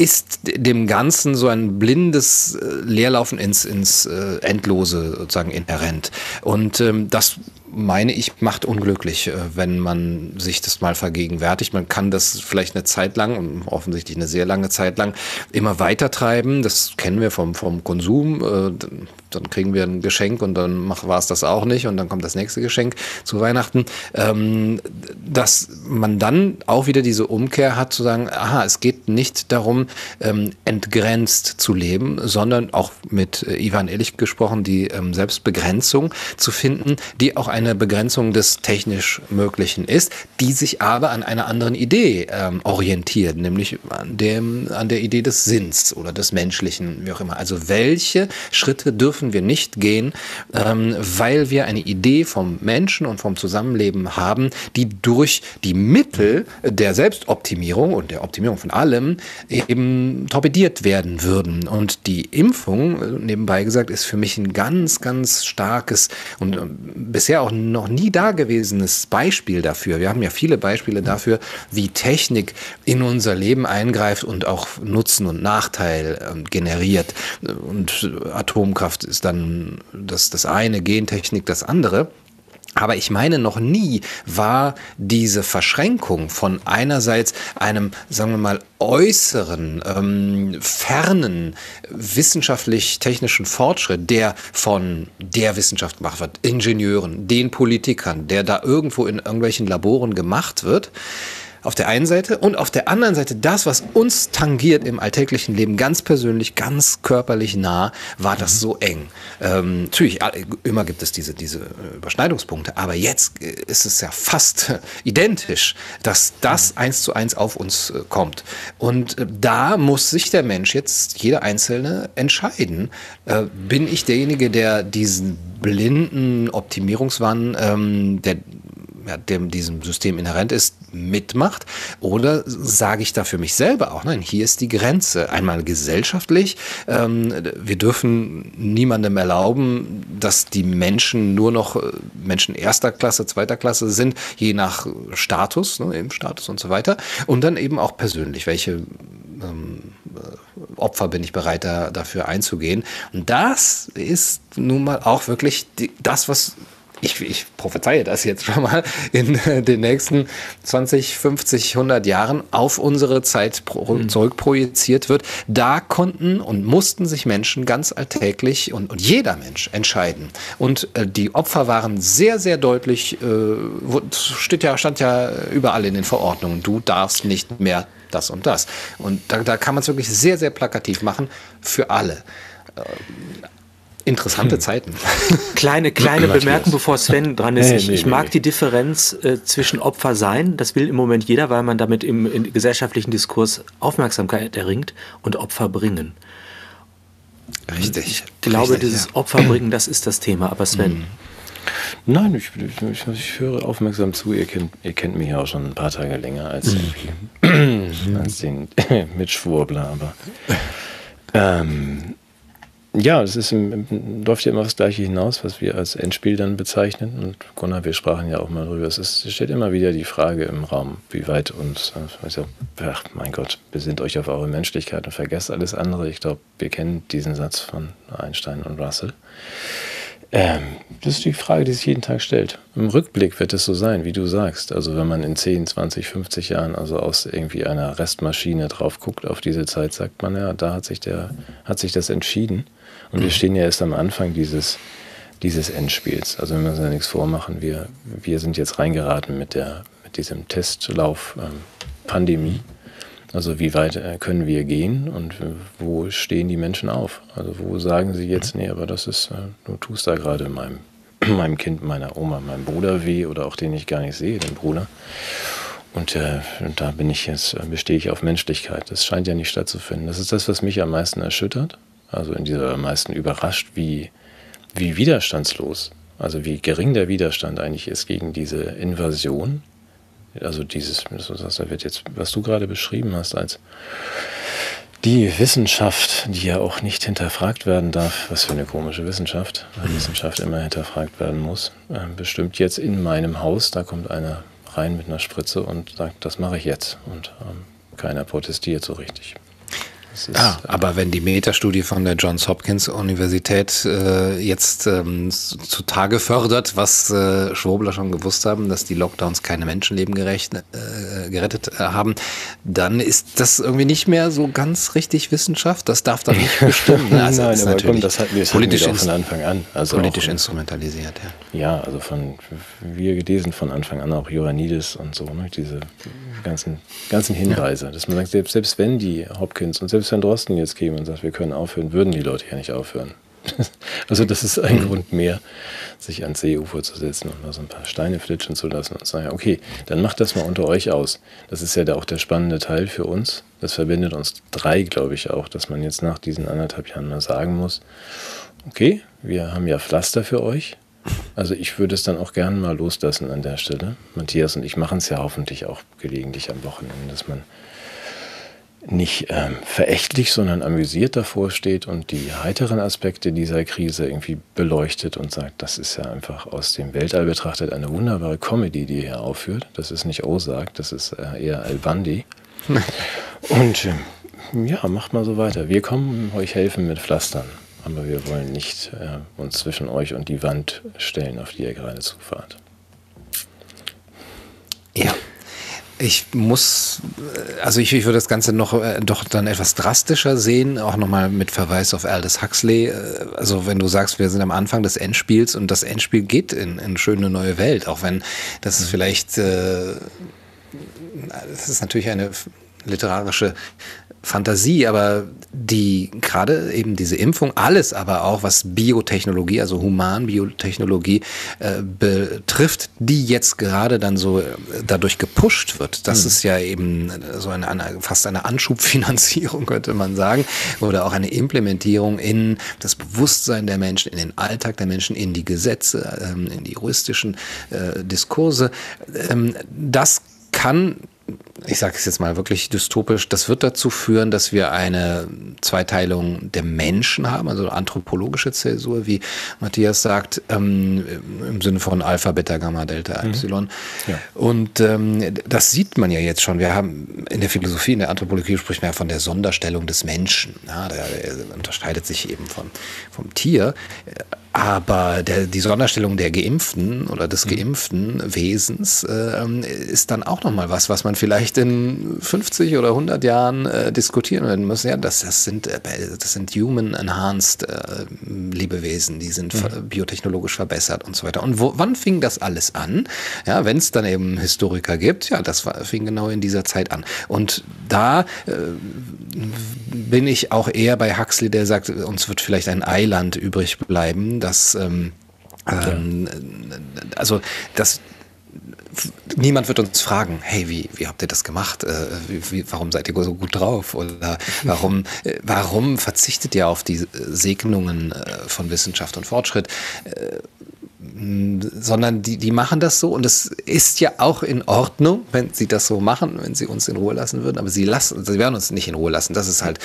ist dem Ganzen so ein blindes äh, Leerlaufen ins, ins äh, Endlose sozusagen inhärent. Und ähm, das meine ich, macht unglücklich, äh, wenn man sich das mal vergegenwärtigt. Man kann das vielleicht eine Zeit lang, offensichtlich eine sehr lange Zeit lang, immer weiter treiben. Das kennen wir vom, vom Konsum. Dann kriegen wir ein Geschenk und dann war es das auch nicht und dann kommt das nächste Geschenk zu Weihnachten. Ähm, dass man dann auch wieder diese Umkehr hat, zu sagen, aha, es geht nicht darum, ähm, entgrenzt zu leben, sondern auch mit äh, Ivan Ehrlich gesprochen, die ähm, Selbstbegrenzung zu finden, die auch ein eine Begrenzung des technisch Möglichen ist, die sich aber an einer anderen Idee ähm, orientiert, nämlich an, dem, an der Idee des Sinns oder des Menschlichen, wie auch immer. Also welche Schritte dürfen wir nicht gehen, ähm, weil wir eine Idee vom Menschen und vom Zusammenleben haben, die durch die Mittel der Selbstoptimierung und der Optimierung von allem eben torpediert werden würden. Und die Impfung, äh, nebenbei gesagt, ist für mich ein ganz, ganz starkes und äh, bisher auch auch noch nie dagewesenes Beispiel dafür. Wir haben ja viele Beispiele dafür, wie Technik in unser Leben eingreift und auch Nutzen und Nachteil ähm, generiert. Und Atomkraft ist dann das, das eine, Gentechnik das andere. Aber ich meine, noch nie war diese Verschränkung von einerseits einem, sagen wir mal, äußeren, ähm, fernen wissenschaftlich-technischen Fortschritt, der von der Wissenschaft gemacht wird, Ingenieuren, den Politikern, der da irgendwo in irgendwelchen Laboren gemacht wird, auf der einen Seite und auf der anderen Seite das, was uns tangiert im alltäglichen Leben, ganz persönlich, ganz körperlich nah, war das so eng. Ähm, natürlich, immer gibt es diese, diese äh, Überschneidungspunkte, aber jetzt äh, ist es ja fast identisch, dass das eins zu eins auf uns äh, kommt. Und da muss sich der Mensch jetzt, jeder Einzelne, entscheiden. Äh, bin ich derjenige, der diesen blinden Optimierungswahn, ähm, der ja, dem diesem System inhärent ist, mitmacht? Oder sage ich da für mich selber auch, nein, hier ist die Grenze. Einmal gesellschaftlich, ähm, wir dürfen niemandem erlauben, dass die Menschen nur noch äh, Menschen erster Klasse, zweiter Klasse sind, je nach Status, ne, eben Status und so weiter. Und dann eben auch persönlich, welche ähm, äh, Opfer bin ich bereit, da, dafür einzugehen. Und das ist nun mal auch wirklich die, das, was ich, ich prophezeie das jetzt schon mal, in den nächsten 20, 50, 100 Jahren auf unsere Zeit mhm. zurückprojiziert wird, da konnten und mussten sich Menschen ganz alltäglich und, und jeder Mensch entscheiden. Und äh, die Opfer waren sehr, sehr deutlich, äh, steht ja, stand ja überall in den Verordnungen, du darfst nicht mehr das und das. Und da, da kann man es wirklich sehr, sehr plakativ machen für alle. Interessante hm. Zeiten. Kleine, kleine Bemerkung, bevor Sven dran ist. Nee, ich, nee, ich mag nee. die Differenz äh, zwischen Opfer sein, das will im Moment jeder, weil man damit im, im gesellschaftlichen Diskurs Aufmerksamkeit erringt, und Opfer bringen. Richtig. Ich glaube, Richtig, dieses ja. Opferbringen, das ist das Thema. Aber Sven. Mhm. Nein, ich, ich, ich, höre aufmerksam zu. Ihr kennt, ihr kennt mich ja auch schon ein paar Tage länger als, mhm. als den Mitschwurbler. Aber ähm, ja, es ist im, im, läuft ja immer das Gleiche hinaus, was wir als Endspiel dann bezeichnen. Und Gunnar, wir sprachen ja auch mal drüber. Es, ist, es steht immer wieder die Frage im Raum, wie weit uns, also, ach mein Gott, besinnt euch auf eure Menschlichkeit und vergesst alles andere. Ich glaube, wir kennen diesen Satz von Einstein und Russell. Ähm, das ist die Frage, die sich jeden Tag stellt. Im Rückblick wird es so sein, wie du sagst. Also wenn man in 10, 20, 50 Jahren also aus irgendwie einer Restmaschine drauf guckt auf diese Zeit, sagt man ja, da hat sich, der, hat sich das entschieden. Und wir stehen ja erst am Anfang dieses, dieses Endspiels. Also wenn wir uns da nichts vormachen, wir, wir sind jetzt reingeraten mit, der, mit diesem Testlauf ähm, Pandemie. Also wie weit äh, können wir gehen und wo stehen die Menschen auf? Also wo sagen sie jetzt, nee, aber das ist, äh, du tust da gerade meinem, meinem Kind, meiner Oma, meinem Bruder weh oder auch den ich gar nicht sehe, den Bruder. Und äh, da bin ich jetzt, äh, bestehe ich auf Menschlichkeit. Das scheint ja nicht stattzufinden. Das ist das, was mich am meisten erschüttert. Also in dieser am meisten überrascht, wie, wie widerstandslos, also wie gering der Widerstand eigentlich ist gegen diese Invasion also dieses, da wird jetzt, was du gerade beschrieben hast, als die Wissenschaft, die ja auch nicht hinterfragt werden darf, was für eine komische Wissenschaft, weil Wissenschaft immer hinterfragt werden muss, äh, bestimmt jetzt in meinem Haus, da kommt einer rein mit einer Spritze und sagt, das mache ich jetzt. Und ähm, keiner protestiert so richtig. Ist, ah, äh, aber wenn die Metastudie von der Johns Hopkins Universität äh, jetzt ähm, zutage fördert, was äh, Schwurbler schon gewusst haben, dass die Lockdowns keine Menschenleben gerecht, äh, gerettet äh, haben, dann ist das irgendwie nicht mehr so ganz richtig Wissenschaft. Das darf doch nicht bestimmen. Also Nein, aber komm, das hatten wir, das politisch hatten wir von Anfang an. Also politisch auch, instrumentalisiert, ja. Ja, also von, wir gelesen von Anfang an auch Ioannidis und so, ne? diese ganzen, ganzen Hinweise, ja. dass man sagt, selbst, selbst wenn die Hopkins und selbst wenn Drosten jetzt käme und sagt, wir können aufhören, würden die Leute ja nicht aufhören. also das ist ein mhm. Grund mehr, sich ans Seeufer zu setzen und mal so ein paar Steine flitschen zu lassen und zu sagen, okay, dann macht das mal unter euch aus. Das ist ja da auch der spannende Teil für uns. Das verbindet uns drei, glaube ich, auch, dass man jetzt nach diesen anderthalb Jahren mal sagen muss, okay, wir haben ja Pflaster für euch, also ich würde es dann auch gerne mal loslassen an der Stelle. Matthias und ich machen es ja hoffentlich auch gelegentlich am Wochenende, dass man nicht ähm, verächtlich, sondern amüsiert davor steht und die heiteren Aspekte dieser Krise irgendwie beleuchtet und sagt, das ist ja einfach aus dem Weltall betrachtet eine wunderbare Comedy, die hier aufführt. Das ist nicht Ozark, das ist äh, eher Al Bundy. und äh, ja, macht mal so weiter. Wir kommen euch helfen mit Pflastern. Aber wir wollen nicht äh, uns zwischen euch und die Wand stellen, auf die ihr gerade zufahrt. Ja. Ich muss, äh, also ich, ich würde das Ganze noch äh, doch dann etwas drastischer sehen, auch nochmal mit Verweis auf Aldous Huxley. Äh, also wenn du sagst, wir sind am Anfang des Endspiels und das Endspiel geht in, in schöne neue Welt, auch wenn das ist vielleicht, äh, das ist natürlich eine literarische Fantasie, aber die gerade eben diese Impfung, alles aber auch, was Biotechnologie, also Humanbiotechnologie äh, betrifft, die jetzt gerade dann so äh, dadurch gepusht wird. Das mhm. ist ja eben so eine, eine, fast eine Anschubfinanzierung, könnte man sagen, oder auch eine Implementierung in das Bewusstsein der Menschen, in den Alltag der Menschen, in die Gesetze, ähm, in die juristischen äh, Diskurse. Ähm, das kann ich sage es jetzt mal wirklich dystopisch, das wird dazu führen, dass wir eine Zweiteilung der Menschen haben, also anthropologische Zäsur, wie Matthias sagt, ähm, im Sinne von Alpha, Beta, Gamma, Delta, mhm. Y. Ja. Und ähm, das sieht man ja jetzt schon. Wir haben in der Philosophie, in der Anthropologie spricht man ja von der Sonderstellung des Menschen. Ja, der, der unterscheidet sich eben vom, vom Tier aber der, die Sonderstellung der Geimpften oder des mhm. geimpften Wesens äh, ist dann auch nochmal was, was man vielleicht in 50 oder 100 Jahren äh, diskutieren werden muss. Ja, das, das, sind, äh, das sind Human Enhanced äh, Lebewesen, die sind mhm. biotechnologisch verbessert und so weiter. Und wo, wann fing das alles an? Ja, wenn es dann eben Historiker gibt, ja, das war, fing genau in dieser Zeit an. Und da äh, bin ich auch eher bei Huxley, der sagt, uns wird vielleicht ein Eiland übrig bleiben, das ähm, ähm, also das niemand wird uns fragen, hey, wie, wie habt ihr das gemacht? Äh, wie, warum seid ihr so gut drauf? Oder warum, äh, warum verzichtet ihr auf die Segnungen äh, von Wissenschaft und Fortschritt? Sondern die, die machen das so und es ist ja auch in Ordnung, wenn sie das so machen, wenn sie uns in Ruhe lassen würden, aber sie lassen, sie werden uns nicht in Ruhe lassen. Das ist halt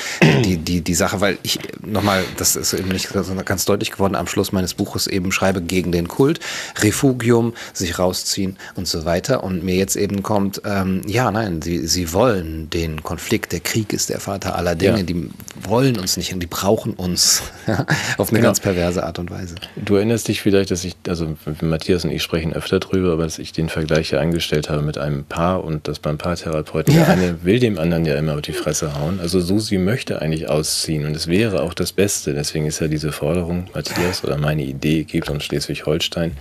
die, die, die Sache, weil ich nochmal, das ist eben nicht ganz deutlich geworden, am Schluss meines Buches eben schreibe gegen den Kult, Refugium, sich rausziehen und so weiter und mir jetzt eben kommt, ähm, ja, nein, sie, sie wollen den Konflikt, der Krieg ist der Vater aller Dinge, ja. die wollen uns nicht und die brauchen uns auf eine genau. ganz perverse Art und Weise. Du erinnerst dich vielleicht, dass ich, also also Matthias und ich sprechen öfter drüber, aber dass ich den Vergleich ja angestellt habe mit einem Paar und dass beim Paartherapeuten ja. der eine will dem anderen ja immer auf die Fresse hauen. Also Susi möchte eigentlich ausziehen und es wäre auch das Beste. Deswegen ist ja diese Forderung, Matthias, oder meine Idee, gibt uns Schleswig-Holstein,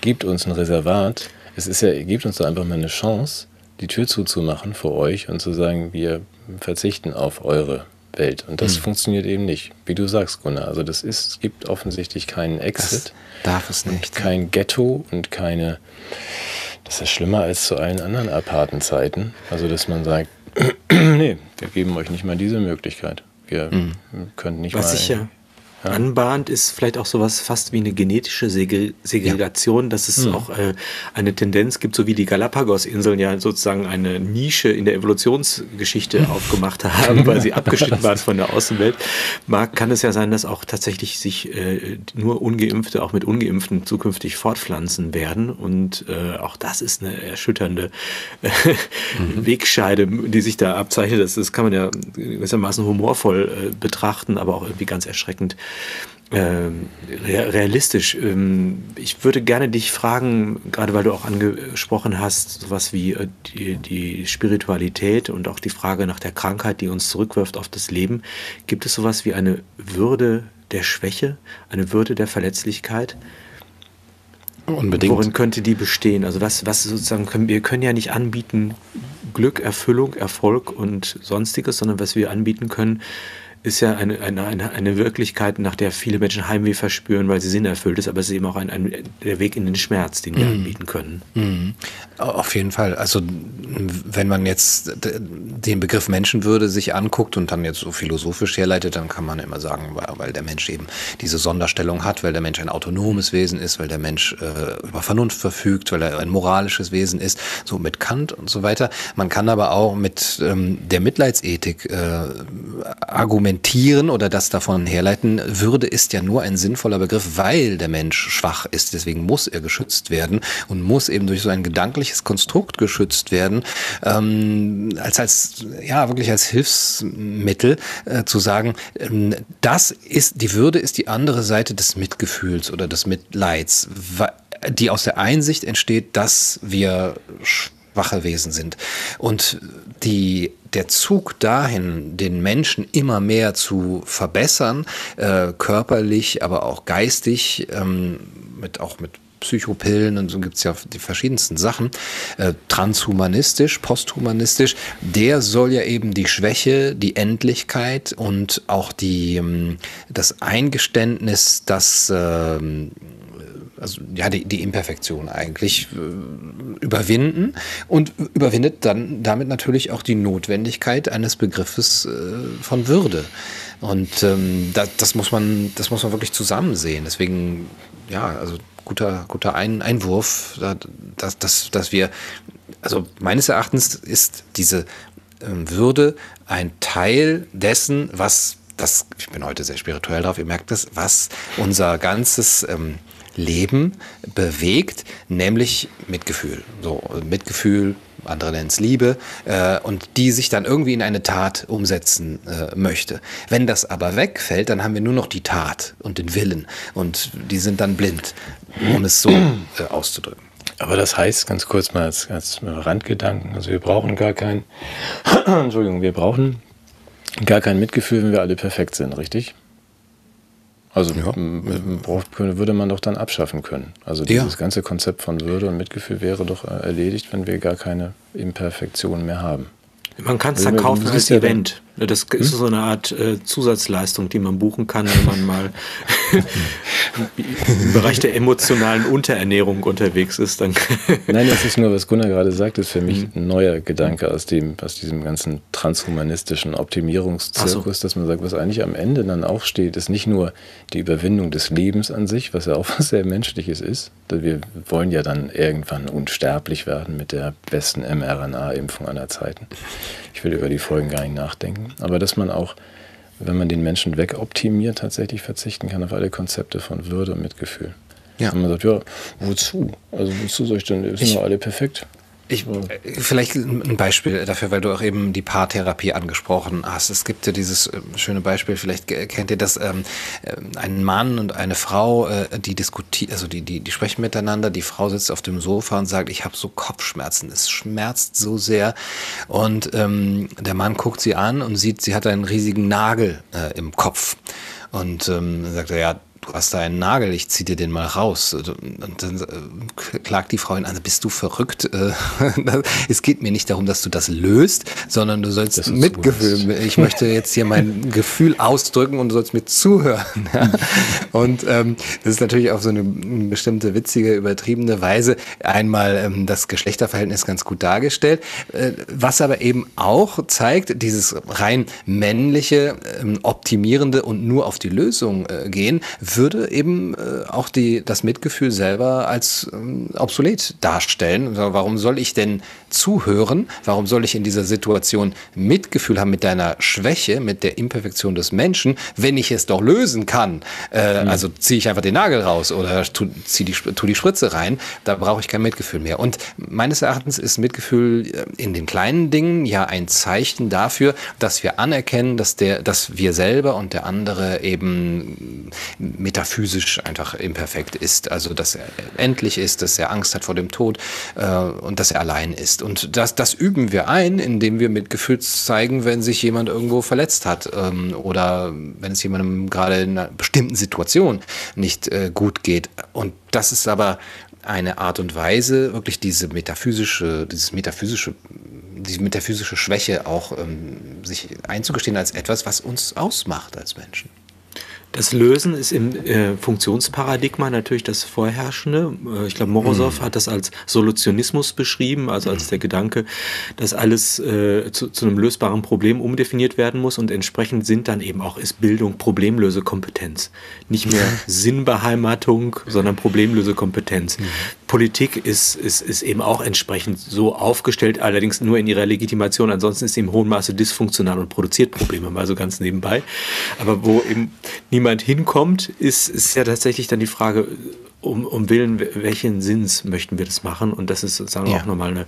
gibt uns ein Reservat. Es ist ja, gibt uns da einfach mal eine Chance, die Tür zuzumachen vor euch und zu sagen, wir verzichten auf eure Welt. Und das mhm. funktioniert eben nicht. Wie du sagst, Gunnar. Also das ist, es gibt offensichtlich keinen Exit. Das darf es nicht. Kein Ghetto und keine. Das ist schlimmer als zu allen anderen aparten Zeiten. Also dass man sagt, nee, wir geben euch nicht mal diese Möglichkeit. Wir mhm. können nicht Was mal. Sicher ja. Anbahnt, ist vielleicht auch sowas fast wie eine genetische Segregation, ja. dass es mhm. auch äh, eine Tendenz gibt, so wie die Galapagos-Inseln ja sozusagen eine Nische in der Evolutionsgeschichte aufgemacht haben, weil sie abgeschnitten waren von der Außenwelt. Mag, kann es ja sein, dass auch tatsächlich sich äh, nur Ungeimpfte auch mit Ungeimpften zukünftig fortpflanzen werden. Und äh, auch das ist eine erschütternde äh, mhm. Wegscheide, die sich da abzeichnet. Das, das kann man ja gewissermaßen humorvoll äh, betrachten, aber auch irgendwie ganz erschreckend realistisch. Ähm, ich würde gerne dich fragen, gerade weil du auch angesprochen hast, sowas wie äh, die, die, Spiritualität und auch die Frage nach der Krankheit, die uns zurückwirft auf das Leben. Gibt es sowas wie eine Würde der Schwäche, eine Würde der Verletzlichkeit? Unbedingt. Worin könnte die bestehen? Also was, was sozusagen können wir können ja nicht anbieten Glück, Erfüllung, Erfolg und sonstiges, sondern was wir anbieten können, ist ja eine, eine, eine Wirklichkeit, nach der viele Menschen Heimweh verspüren, weil sie sinnerfüllt ist, aber es ist eben auch ein, ein der Weg in den Schmerz, den wir mm. anbieten können. Mm. Auf jeden Fall. Also wenn man jetzt den Begriff Menschenwürde sich anguckt und dann jetzt so philosophisch herleitet, dann kann man immer sagen, weil der Mensch eben diese Sonderstellung hat, weil der Mensch ein autonomes Wesen ist, weil der Mensch äh, über Vernunft verfügt, weil er ein moralisches Wesen ist, so mit Kant und so weiter. Man kann aber auch mit ähm, der Mitleidsethik äh, argumentieren, argumentieren oder das davon herleiten, Würde ist ja nur ein sinnvoller Begriff, weil der Mensch schwach ist. Deswegen muss er geschützt werden und muss eben durch so ein gedankliches Konstrukt geschützt werden, ähm, als, als, ja, wirklich als Hilfsmittel äh, zu sagen, ähm, das ist, die Würde ist die andere Seite des Mitgefühls oder des Mitleids, die aus der Einsicht entsteht, dass wir schwache Wesen sind. Und die der Zug dahin, den Menschen immer mehr zu verbessern, äh, körperlich, aber auch geistig, ähm, mit, auch mit Psychopillen und so gibt es ja die verschiedensten Sachen, äh, transhumanistisch, posthumanistisch, der soll ja eben die Schwäche, die Endlichkeit und auch die, ähm, das Eingeständnis, dass ähm, also ja, die, die Imperfektion eigentlich äh, überwinden und überwindet dann damit natürlich auch die Notwendigkeit eines Begriffes äh, von Würde. Und ähm, das, das, muss man, das muss man wirklich zusammen sehen. Deswegen, ja, also guter, guter Ein Einwurf, dass, dass, dass wir, also meines Erachtens ist diese ähm, Würde ein Teil dessen, was das, ich bin heute sehr spirituell drauf, ihr merkt das, was unser ganzes ähm, Leben bewegt, nämlich Mitgefühl. So, Mitgefühl andere nennen es Liebe, äh, und die sich dann irgendwie in eine Tat umsetzen äh, möchte. Wenn das aber wegfällt, dann haben wir nur noch die Tat und den Willen und die sind dann blind, um es so äh, auszudrücken. Aber das heißt, ganz kurz mal als, als Randgedanken, also wir brauchen gar kein, Entschuldigung, wir brauchen gar kein Mitgefühl, wenn wir alle perfekt sind, richtig? Also ja. braucht, würde man doch dann abschaffen können. Also dieses ja. ganze Konzept von Würde und Mitgefühl wäre doch äh, erledigt, wenn wir gar keine Imperfektionen mehr haben. Man kann es dann kaufen als Event. Das ist hm? so eine Art äh, Zusatzleistung, die man buchen kann, wenn man mal im Bereich der emotionalen Unterernährung unterwegs ist. Dann Nein, das ist nur, was Gunnar gerade sagt, ist für mich hm. ein neuer Gedanke aus, dem, aus diesem ganzen transhumanistischen Optimierungszirkus, so. dass man sagt, was eigentlich am Ende dann auch steht, ist nicht nur die Überwindung des Lebens an sich, was ja auch was sehr Menschliches ist. Wir wollen ja dann irgendwann unsterblich werden mit der besten mRNA-Impfung aller Zeiten. Ich will über die Folgen gar nicht nachdenken. Aber dass man auch, wenn man den Menschen wegoptimiert, tatsächlich verzichten kann auf alle Konzepte von Würde und Mitgefühl. Ja. Und man sagt, ja, wozu? Also wozu soll ich denn, wir sind doch alle perfekt. Ich, äh, vielleicht ein Beispiel dafür, weil du auch eben die Paartherapie angesprochen hast. Es gibt ja dieses äh, schöne Beispiel, vielleicht kennt ihr das, ähm, äh, ein Mann und eine Frau, äh, die diskutieren, also die, die, die sprechen miteinander, die Frau sitzt auf dem Sofa und sagt, ich habe so Kopfschmerzen, es schmerzt so sehr. Und ähm, der Mann guckt sie an und sieht, sie hat einen riesigen Nagel äh, im Kopf. Und ähm, sagt er, ja, du hast da einen Nagel, ich zieh dir den mal raus. Und dann äh, klagt die Frau ihn an, bist du verrückt? Äh, es geht mir nicht darum, dass du das löst, sondern du sollst Mitgefühl, ich möchte jetzt hier mein Gefühl ausdrücken und du sollst mir zuhören. Und ähm, das ist natürlich auf so eine bestimmte witzige, übertriebene Weise einmal ähm, das Geschlechterverhältnis ganz gut dargestellt, äh, was aber eben auch zeigt, dieses rein männliche, ähm, optimierende und nur auf die Lösung gehen, würde eben äh, auch die, das Mitgefühl selber als ähm, obsolet darstellen. Warum soll ich denn zuhören? Warum soll ich in dieser Situation Mitgefühl haben mit deiner Schwäche, mit der Imperfektion des Menschen, wenn ich es doch lösen kann? Äh, mhm. Also ziehe ich einfach den Nagel raus oder tu, die, tu die Spritze rein. Da brauche ich kein Mitgefühl mehr. Und meines Erachtens ist Mitgefühl äh, in den kleinen Dingen ja ein Zeichen dafür, dass wir anerkennen, dass der, dass wir selber und der andere eben metaphysisch einfach imperfekt ist. Also, dass er endlich ist, dass er Angst hat vor dem Tod äh, und dass er allein ist. Und das, das üben wir ein, indem wir Mitgefühl zeigen, wenn sich jemand irgendwo verletzt hat ähm, oder wenn es jemandem gerade in einer bestimmten Situation nicht äh, gut geht. Und das ist aber eine Art und Weise, wirklich diese metaphysische, dieses metaphysische, diese metaphysische Schwäche auch ähm, sich einzugestehen als etwas, was uns ausmacht als Menschen. Das Lösen ist im äh, Funktionsparadigma natürlich das Vorherrschende. Äh, ich glaube, Morosow mhm. hat das als Solutionismus beschrieben, also als mhm. der Gedanke, dass alles äh, zu, zu, einem lösbaren Problem umdefiniert werden muss und entsprechend sind dann eben auch ist Bildung Problemlösekompetenz. Nicht mehr Sinnbeheimatung, sondern Problemlösekompetenz. Mhm. Politik ist, ist, ist eben auch entsprechend so aufgestellt, allerdings nur in ihrer Legitimation. Ansonsten ist sie im hohen Maße dysfunktional und produziert Probleme, mal so ganz nebenbei. Aber wo eben niemand hinkommt, ist, ist ja tatsächlich dann die Frage, um, um Willen welchen Sinns möchten wir das machen? Und das ist sozusagen ja. auch nochmal eine,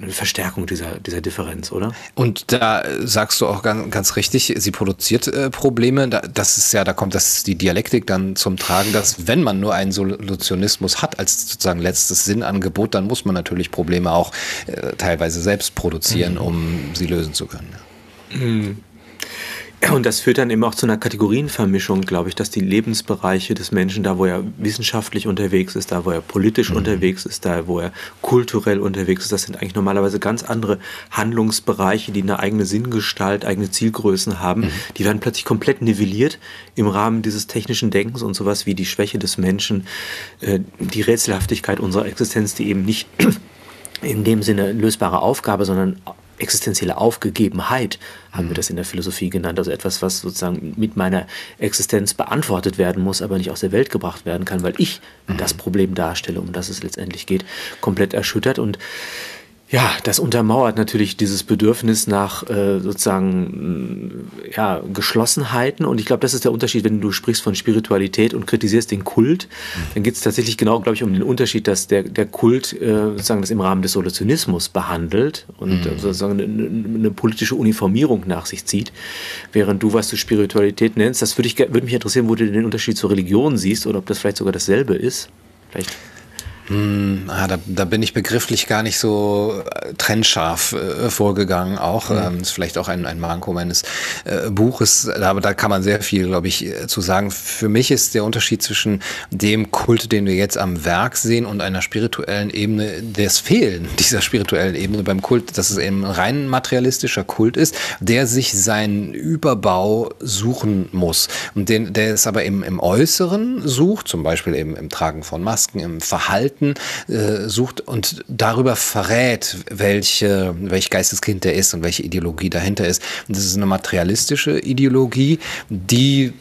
eine Verstärkung dieser, dieser Differenz, oder? Und da sagst du auch ganz, ganz richtig, sie produziert äh, Probleme. Da, das ist ja, da kommt das, die Dialektik dann zum Tragen, dass wenn man nur einen Solutionismus hat als sozusagen letztes Sinnangebot, dann muss man natürlich Probleme auch äh, teilweise selbst produzieren, mhm. um sie lösen zu können. Mhm. Und das führt dann eben auch zu einer Kategorienvermischung, glaube ich, dass die Lebensbereiche des Menschen, da wo er wissenschaftlich unterwegs ist, da wo er politisch mhm. unterwegs ist, da wo er kulturell unterwegs ist, das sind eigentlich normalerweise ganz andere Handlungsbereiche, die eine eigene Sinngestalt, eigene Zielgrößen haben. Mhm. Die werden plötzlich komplett nivelliert im Rahmen dieses technischen Denkens und sowas wie die Schwäche des Menschen, äh, die Rätselhaftigkeit unserer Existenz, die eben nicht in dem Sinne lösbare Aufgabe, sondern existenzielle Aufgegebenheit, haben wir das in der Philosophie genannt. Also etwas, was sozusagen mit meiner Existenz beantwortet werden muss, aber nicht aus der Welt gebracht werden kann, weil ich mhm. das Problem darstelle, um das es letztendlich geht, komplett erschüttert. Und Ja, das untermauert natürlich dieses Bedürfnis nach äh, sozusagen mm, ja, Geschlossenheiten. Und ich glaube, das ist der Unterschied, wenn du sprichst von Spiritualität und kritisierst den Kult. Dann geht es tatsächlich genau, glaube ich, um den Unterschied, dass der, der Kult äh, sozusagen das im Rahmen des Solutionismus behandelt und mhm. sozusagen eine, eine, politische Uniformierung nach sich zieht. Während du, was du Spiritualität nennst, das würde würd mich interessieren, wo du den Unterschied zur Religion siehst oder ob das vielleicht sogar dasselbe ist. Vielleicht. Hm, ah, da, da, bin ich begrifflich gar nicht so äh, trennscharf äh, vorgegangen. Auch mhm. ähm, ist vielleicht auch ein, ein Manko meines äh, Buches, aber da kann man sehr viel, glaube ich, äh, zu sagen. Für mich ist der Unterschied zwischen dem Kult, den wir jetzt am Werk sehen, und einer spirituellen Ebene, das Fehlen dieser spirituellen Ebene beim Kult, dass es eben ein rein materialistischer Kult ist, der sich seinen Überbau suchen muss und den, der es aber eben im Äußeren sucht, zum Beispiel eben im Tragen von Masken, im Verhalten Verhalten äh, sucht und darüber verrät, welche, welch Geisteskind der ist und welche Ideologie dahinter ist. Und das ist eine materialistische Ideologie, die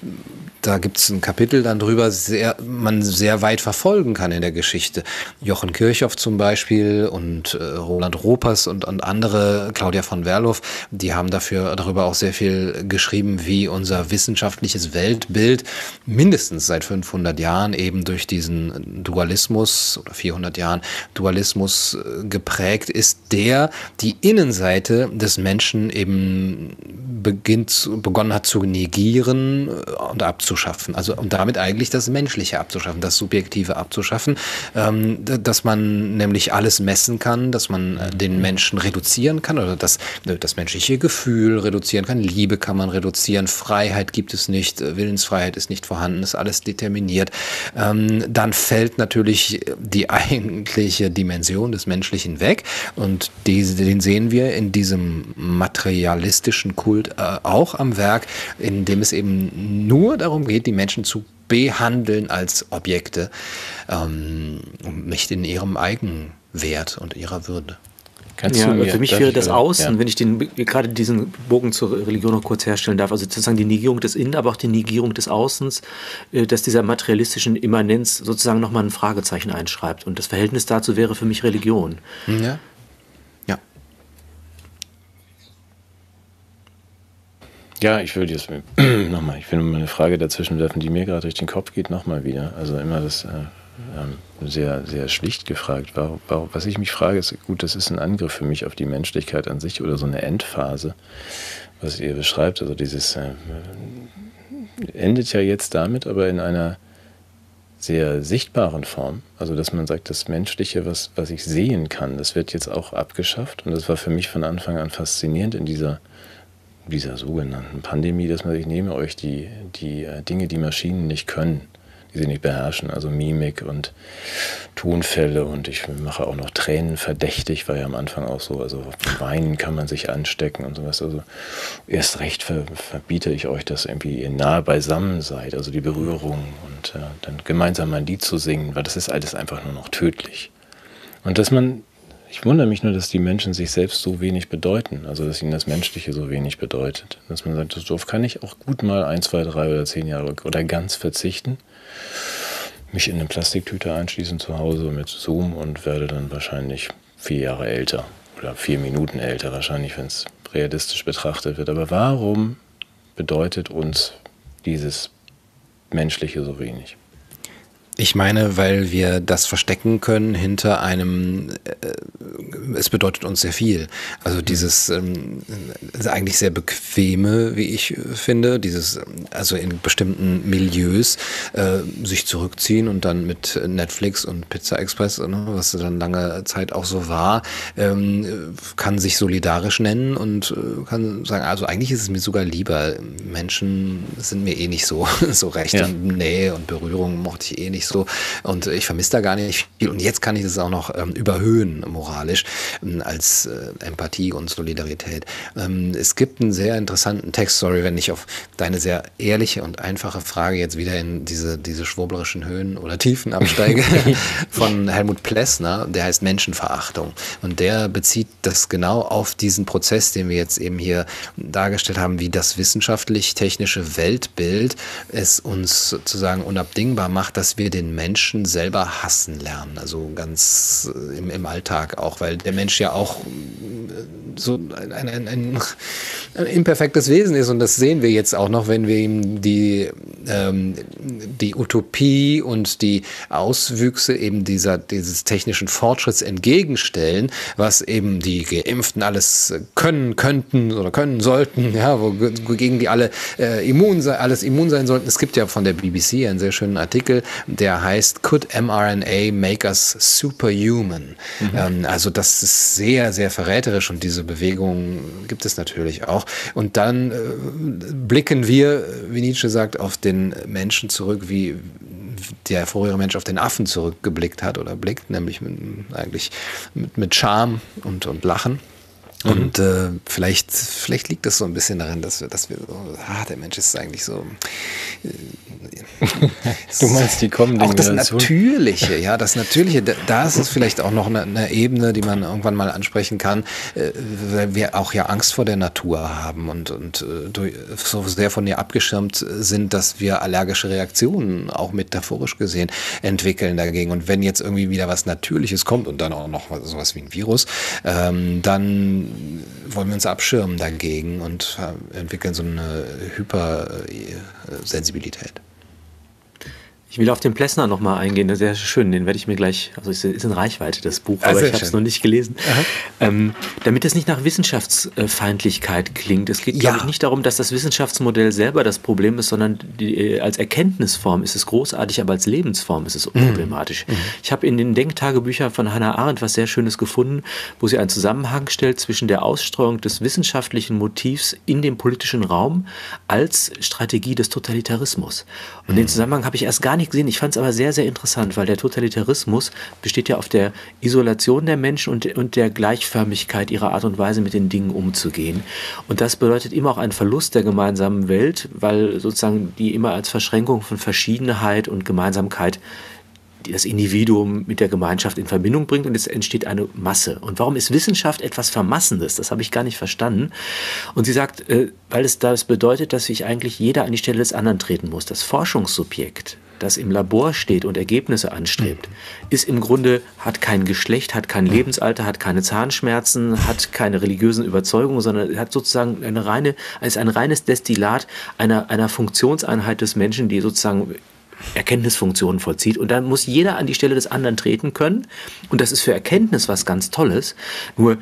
da gibt es ein Kapitel dann drüber, sehr, man sehr weit verfolgen kann in der Geschichte. Jochen Kirchhoff zum Beispiel und äh, Roland Ropers und, und andere, Claudia von Werloff, die haben dafür darüber auch sehr viel geschrieben, wie unser wissenschaftliches Weltbild mindestens seit 500 Jahren eben durch diesen Dualismus oder 400 Jahren Dualismus äh, geprägt ist, der die Innenseite des Menschen eben beginnt, begonnen hat zu negieren äh, und abzuschließen abzuschaffen. Also um damit eigentlich das Menschliche abzuschaffen, das Subjektive abzuschaffen, ähm, dass man nämlich alles messen kann, dass man äh, den Menschen reduzieren kann oder das, äh, das menschliche Gefühl reduzieren kann. Liebe kann man reduzieren, Freiheit gibt es nicht, äh, Willensfreiheit ist nicht vorhanden, ist alles determiniert. Ähm, dann fällt natürlich die eigentliche Dimension des Menschlichen weg und diese, den sehen wir in diesem materialistischen Kult äh, auch am Werk, in dem es eben nur darum darum geht, die Menschen zu behandeln als Objekte ähm, und nicht in ihrem Eigenwert und ihrer Würde. Kannst ja, für mich wäre das Außen, ja. wenn ich den, gerade diesen Bogen zur Religion noch kurz herstellen darf, also sozusagen die Negierung des Innen, aber auch die Negierung des Außens, äh, dass dieser materialistischen Immanenz sozusagen nochmal ein Fragezeichen einschreibt. Und das Verhältnis dazu wäre für mich Religion. Ja. Ja, ich würde jetzt nochmal, ich will mal eine Frage dazwischen werfen, die mir gerade durch den Kopf geht, nochmal wieder. Also immer das äh, ähm, sehr, sehr schlicht gefragt. Warum, warum, was ich mich frage, ist, gut, das ist ein Angriff für mich auf die Menschlichkeit an sich oder so eine Endphase, was ihr beschreibt. Also dieses äh, endet ja jetzt damit, aber in einer sehr sichtbaren Form. Also dass man sagt, das Menschliche, was, was ich sehen kann, das wird jetzt auch abgeschafft. Und das war für mich von Anfang an faszinierend in dieser dieser sogenannten Pandemie, dass man sich nehme euch die, die äh, Dinge, die Maschinen nicht können, die sie nicht beherrschen, also Mimik und Tonfälle und ich mache auch noch Tränen verdächtig, war ja am Anfang auch so, also Weinen kann man sich anstecken und sowas. Also erst recht ver, verbiete ich euch, dass irgendwie ihr nahe beisammen seid, also die Berührung und äh, dann gemeinsam ein Lied zu singen, weil das ist alles einfach nur noch tödlich. Und dass man ich wundere mich nur, dass die Menschen sich selbst so wenig bedeuten, also dass ihnen das Menschliche so wenig bedeutet. Dass man sagt, darauf kann ich auch gut mal ein, zwei, drei oder zehn Jahre oder ganz verzichten, mich in eine Plastiktüte einschließen zu Hause mit Zoom und werde dann wahrscheinlich vier Jahre älter oder vier Minuten älter, wahrscheinlich, wenn es realistisch betrachtet wird. Aber warum bedeutet uns dieses Menschliche so wenig? Ich meine, weil wir das verstecken können hinter einem, äh, es bedeutet uns sehr viel. Also dieses ähm, eigentlich sehr bequeme, wie ich finde, dieses, also in bestimmten Milieus äh, sich zurückziehen und dann mit Netflix und Pizza Express, ne, was dann lange Zeit auch so war, ähm, kann sich solidarisch nennen und äh, kann sagen, also eigentlich ist es mir sogar lieber. Menschen sind mir eh nicht so, so recht ja. und Nähe und Berührung mochte ich eh nicht so so. Und ich vermisse da gar nicht viel. Und jetzt kann ich das auch noch ähm, überhöhen, moralisch, ähm, als äh, Empathie und Solidarität. Ähm, es gibt einen sehr interessanten Text, sorry, wenn ich auf deine sehr ehrliche und einfache Frage jetzt wieder in diese, diese schwurblerischen Höhen oder Tiefen absteige, von Helmut Plessner, der heißt Menschenverachtung. Und der bezieht das genau auf diesen Prozess, den wir jetzt eben hier dargestellt haben, wie das wissenschaftlich-technische Weltbild es uns sozusagen unabdingbar macht, dass wir den Menschen selber hassen lernen. Also ganz äh, im, im Alltag auch, weil der Mensch ja auch äh, so ein, ein, ein, ein, imperfektes Wesen ist. Und das sehen wir jetzt auch noch, wenn wir ihm die, ähm, die Utopie und die Auswüchse eben dieser, dieses technischen Fortschritts entgegenstellen, was eben die Geimpften alles können könnten oder können sollten, ja, wogegen die alle äh, immun alles immun sein sollten. Es gibt ja von der BBC einen sehr schönen Artikel, der heißt Could mRNA make us superhuman? Mhm. Ähm, also das ist sehr, sehr verräterisch und diese Bewegung gibt es natürlich auch. Und dann äh, blicken wir, wie Nietzsche sagt, auf den Menschen zurück, wie der vorherige Mensch auf den Affen zurückgeblickt hat oder blickt, nämlich mit, eigentlich mit, mit Scham und, und Lachen. Mhm. Und äh, vielleicht, vielleicht liegt das so ein bisschen darin, dass wir, dass wir so, ah, der Mensch ist eigentlich so. Äh, du meinst die kommende Auch das Natürliche, ja, das Natürliche, da, da ist es vielleicht auch noch eine, eine, Ebene, die man irgendwann mal ansprechen kann, äh, weil wir auch ja Angst vor der Natur haben und, und äh, durch, so sehr von ihr abgeschirmt sind, dass wir allergische Reaktionen, auch metaphorisch gesehen, entwickeln dagegen. Und wenn jetzt irgendwie wieder was Natürliches kommt und dann auch noch sowas wie ein Virus, ähm, dann wollen wir uns abschirmen dagegen und entwickeln so eine Hypersensibilität. Ich will auf den Plessner nochmal eingehen, sehr schön, den werde ich mir gleich, also es ist in Reichweite das Buch, aber ah, ich habe es noch nicht gelesen. Ähm, damit es nicht nach Wissenschaftsfeindlichkeit klingt. Es geht, ja. glaube ich, nicht darum, dass das Wissenschaftsmodell selber das Problem ist, sondern die, äh, als Erkenntnisform ist es großartig, aber als Lebensform ist es mhm. problematisch. Mhm. Ich habe in den Denktagebüchern von Hannah Arendt was sehr Schönes gefunden, wo sie einen Zusammenhang stellt zwischen der Ausstreuung des wissenschaftlichen Motivs in dem politischen Raum als Strategie des Totalitarismus. Und mhm. den Zusammenhang habe ich erst gar nicht nicht gesehen. Ich fand es aber sehr, sehr interessant, weil der Totalitarismus besteht ja auf der Isolation der Menschen und, und der Gleichförmigkeit ihrer Art und Weise, mit den Dingen umzugehen. Und das bedeutet immer auch einen Verlust der gemeinsamen Welt, weil sozusagen die immer als Verschränkung von Verschiedenheit und Gemeinsamkeit das Individuum mit der Gemeinschaft in Verbindung bringt und es entsteht eine Masse. Und warum ist Wissenschaft etwas Vermassendes? Das habe ich gar nicht verstanden. Und sie sagt, äh, weil es das bedeutet, dass sich eigentlich jeder an die Stelle des anderen treten muss. Das Forschungssubjekt das im Labor steht und Ergebnisse anstrebt, ist im Grunde, hat kein Geschlecht, hat kein Lebensalter, hat keine Zahnschmerzen, hat keine religiösen Überzeugungen, sondern hat sozusagen eine reine, ist ein reines Destillat einer, einer Funktionseinheit des Menschen, die sozusagen Erkenntnisfunktionen vollzieht. Und dann muss jeder an die Stelle des anderen treten können. Und das ist für Erkenntnis was ganz Tolles. Nur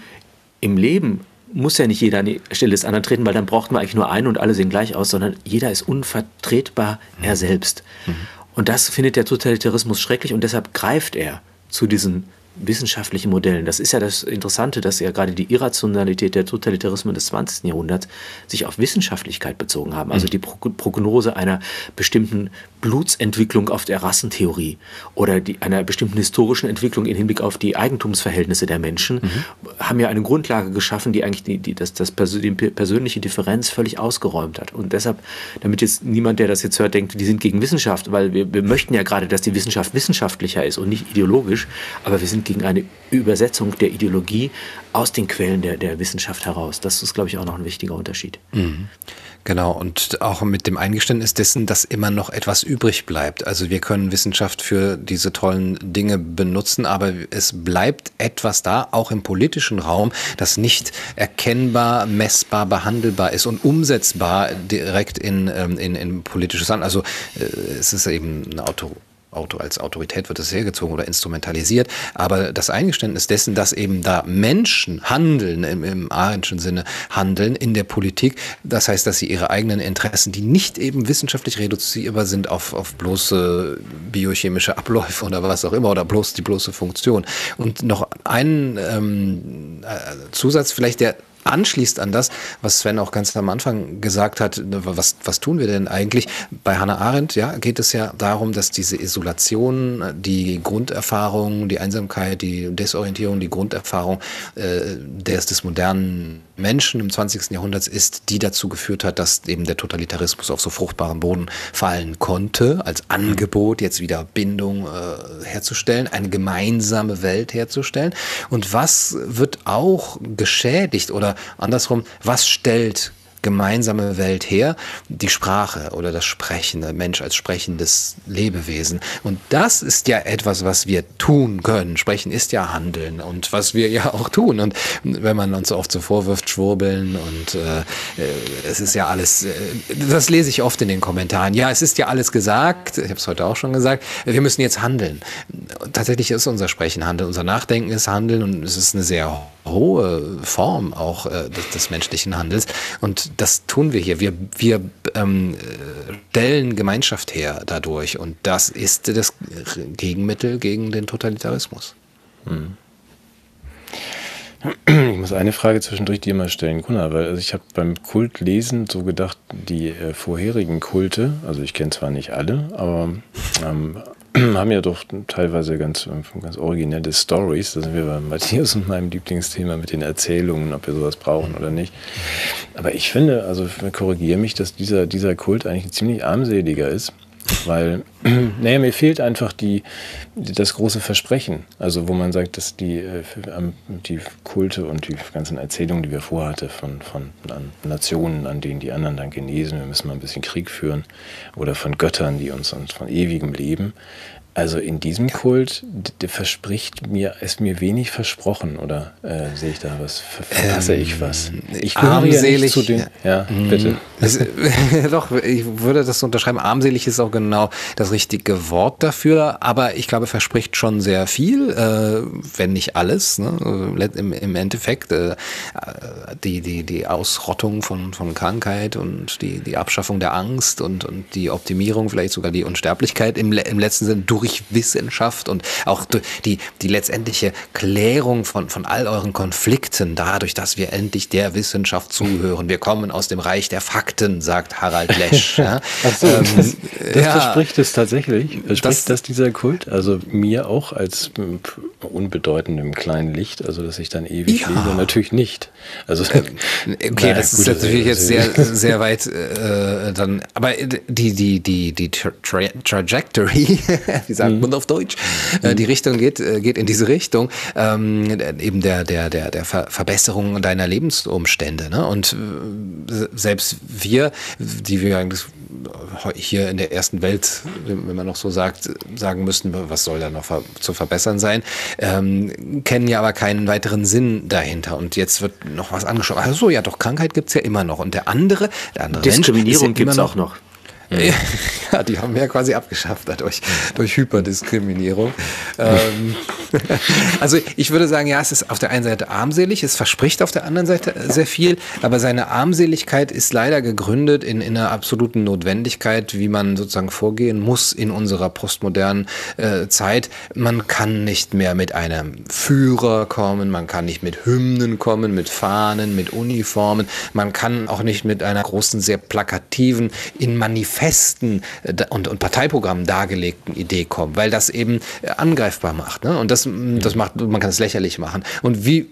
im Leben muss ja nicht jeder an die Stelle des anderen treten, weil dann braucht man eigentlich nur einen und alle sehen gleich aus, sondern jeder ist unvertretbar er selbst. Mhm. Und das findet der Totalitarismus schrecklich und deshalb greift er zu diesen wissenschaftlichen Modellen. Das ist ja das Interessante, dass ja gerade die Irrationalität der Totalitarismen des 20. Jahrhunderts sich auf Wissenschaftlichkeit bezogen haben. Also mhm. die Prognose einer bestimmten Blutsentwicklung auf der Rassentheorie oder die, einer bestimmten historischen Entwicklung im Hinblick auf die Eigentumsverhältnisse der Menschen mhm. haben ja eine Grundlage geschaffen, die eigentlich die, die, das, das die persönliche Differenz völlig ausgeräumt hat. Und deshalb, damit jetzt niemand, der das jetzt hört, denkt, die sind gegen Wissenschaft, weil wir, wir möchten ja gerade, dass die Wissenschaft wissenschaftlicher ist und nicht ideologisch, aber wir sind gegen eine Übersetzung der Ideologie aus den Quellen der, der Wissenschaft heraus. Das ist, glaube ich, auch noch ein wichtiger Unterschied. Mhm. Genau, und auch mit dem Eingeständnis dessen, dass immer noch etwas übrig bleibt. Also wir können Wissenschaft für diese tollen Dinge benutzen, aber es bleibt etwas da, auch im politischen Raum, das nicht erkennbar, messbar, behandelbar ist und umsetzbar direkt in, ähm, in, in politisches Handeln. Also äh, es ist eben eine Auto Auto als Autorität wird es hergezogen oder instrumentalisiert, aber das Eingeständnis dessen, dass eben da Menschen handeln, im, im Arendtschen Sinne handeln in der Politik, das heißt, dass sie ihre eigenen Interessen, die nicht eben wissenschaftlich reduzierbar sind auf, auf bloße biochemische Abläufe oder was auch immer oder bloß die bloße Funktion. Und noch ein ähm, äh, Zusatz vielleicht, der anschließt an das, was Sven auch ganz am Anfang gesagt hat, was, was tun wir denn eigentlich? Bei Hannah Arendt ja, geht es ja darum, dass diese Isolation, die Grunderfahrung, die Einsamkeit, die Desorientierung, die Grunderfahrung äh, des, des modernen Menschen im 20. Jahrhundert ist, die dazu geführt hat, dass eben der Totalitarismus auf so fruchtbaren Boden fallen konnte, als Angebot jetzt wieder Bindung äh, herzustellen, eine gemeinsame Welt herzustellen. Und was wird auch geschädigt oder andersrum, was stellt gemeinsame Welt her? Die Sprache oder das Sprechen, der Mensch als sprechendes Lebewesen. Und das ist ja etwas, was wir tun können. Sprechen ist ja Handeln und was wir ja auch tun. Und wenn man uns oft so vorwirft, schwurbeln und äh, es ist ja alles, äh, das lese ich oft in den Kommentaren. Ja, es ist ja alles gesagt. Ich habe es heute auch schon gesagt. Wir müssen jetzt handeln. Tatsächlich ist unser Sprechen Handeln, unser Nachdenken ist Handeln und es ist eine sehr hohe Form auch äh, des, des, menschlichen Handels. Und das tun wir hier. Wir, wir ähm, stellen Gemeinschaft her dadurch. Und das ist das Gegenmittel gegen den Totalitarismus. Hm. Ich muss eine Frage zwischendurch dir mal stellen, Gunnar, weil also ich habe beim Kultlesen so gedacht, die äh, vorherigen Kulte, also ich kenne zwar nicht alle, aber ähm, haben ja doch teilweise ganz, ganz originelle Stories. Da sind wir bei Matthias und meinem Lieblingsthema mit den Erzählungen, ob wir sowas brauchen oder nicht. Aber ich finde, also korrigiere mich, dass dieser, dieser Kult eigentlich ziemlich armseliger ist. Weil, naja, mir fehlt einfach die, das große Versprechen. Also, wo man sagt, dass die, äh, die Kulte und die ganzen Erzählungen, die wir vorhatte von, von Nationen, an denen die anderen dann genesen, wir müssen mal ein bisschen Krieg führen, oder von Göttern, die uns, uns von ewigem Leben, also in diesem Kult verspricht mir, ist mir wenig versprochen oder äh, sehe ich da was? Verpasse ähm, ich was? Ich gehöre ja den. Ja, mhm. bitte. Es, doch, ich würde das unterschreiben. Armselig ist auch genau das richtige Wort dafür, aber ich glaube, verspricht schon sehr viel, äh, wenn nicht alles. Ne? Im, Im, Endeffekt äh, die, die, die Ausrottung von, von Krankheit und die, die Abschaffung der Angst und, und die Optimierung, vielleicht sogar die Unsterblichkeit im, im letzten Sinn durch durch Wissenschaft und auch die, die letztendliche Klärung von, von all euren Konflikten dadurch, dass wir endlich der Wissenschaft zuhören. Wir kommen aus dem Reich der Fakten, sagt Harald Lesch. Ja. so, ähm, das, das ja, verspricht es tatsächlich. Verspricht das, das dieser Kult? Also mir auch als unbedeutendem kleinen Licht, also dass ich dann ewig ja. lebe, natürlich nicht. Also ähm, okay, das gut, ist natürlich jetzt sehr sehr weit äh, dann, aber die die die die Tra Trajectory wie sagt mhm. man auf Deutsch? Äh, die Richtung geht, äh, geht in diese Richtung, ähm, eben der, der, der, der Ver Verbesserung deiner Lebensumstände. Ne? Und äh, selbst wir, die wir eigentlich hier in der ersten Welt, wenn man noch so sagt, sagen müssten, was soll da noch zu verbessern sein, ähm, kennen ja aber keinen weiteren Sinn dahinter. Und jetzt wird noch was angeschaut. Ach so, ja, doch, Krankheit gibt es ja immer noch. Und der andere, der andere Diskriminierung ja gibt es auch noch. Ja, die haben wir ja quasi abgeschafft dadurch, durch Hyperdiskriminierung. ähm, also ich würde sagen, ja, es ist auf der einen Seite armselig, es verspricht auf der anderen Seite sehr viel, aber seine Armseligkeit ist leider gegründet in, in einer absoluten Notwendigkeit, wie man sozusagen vorgehen muss in unserer postmodernen äh, Zeit. Man kann nicht mehr mit einem Führer kommen, man kann nicht mit Hymnen kommen, mit Fahnen, mit Uniformen, man kann auch nicht mit einer großen, sehr plakativen, in Manifest festen äh, und, und Parteiprogrammen dargelegten Idee kommen, weil das eben äh, angreifbar macht. Ne? Und das, das macht, man kann es lächerlich machen. Und wie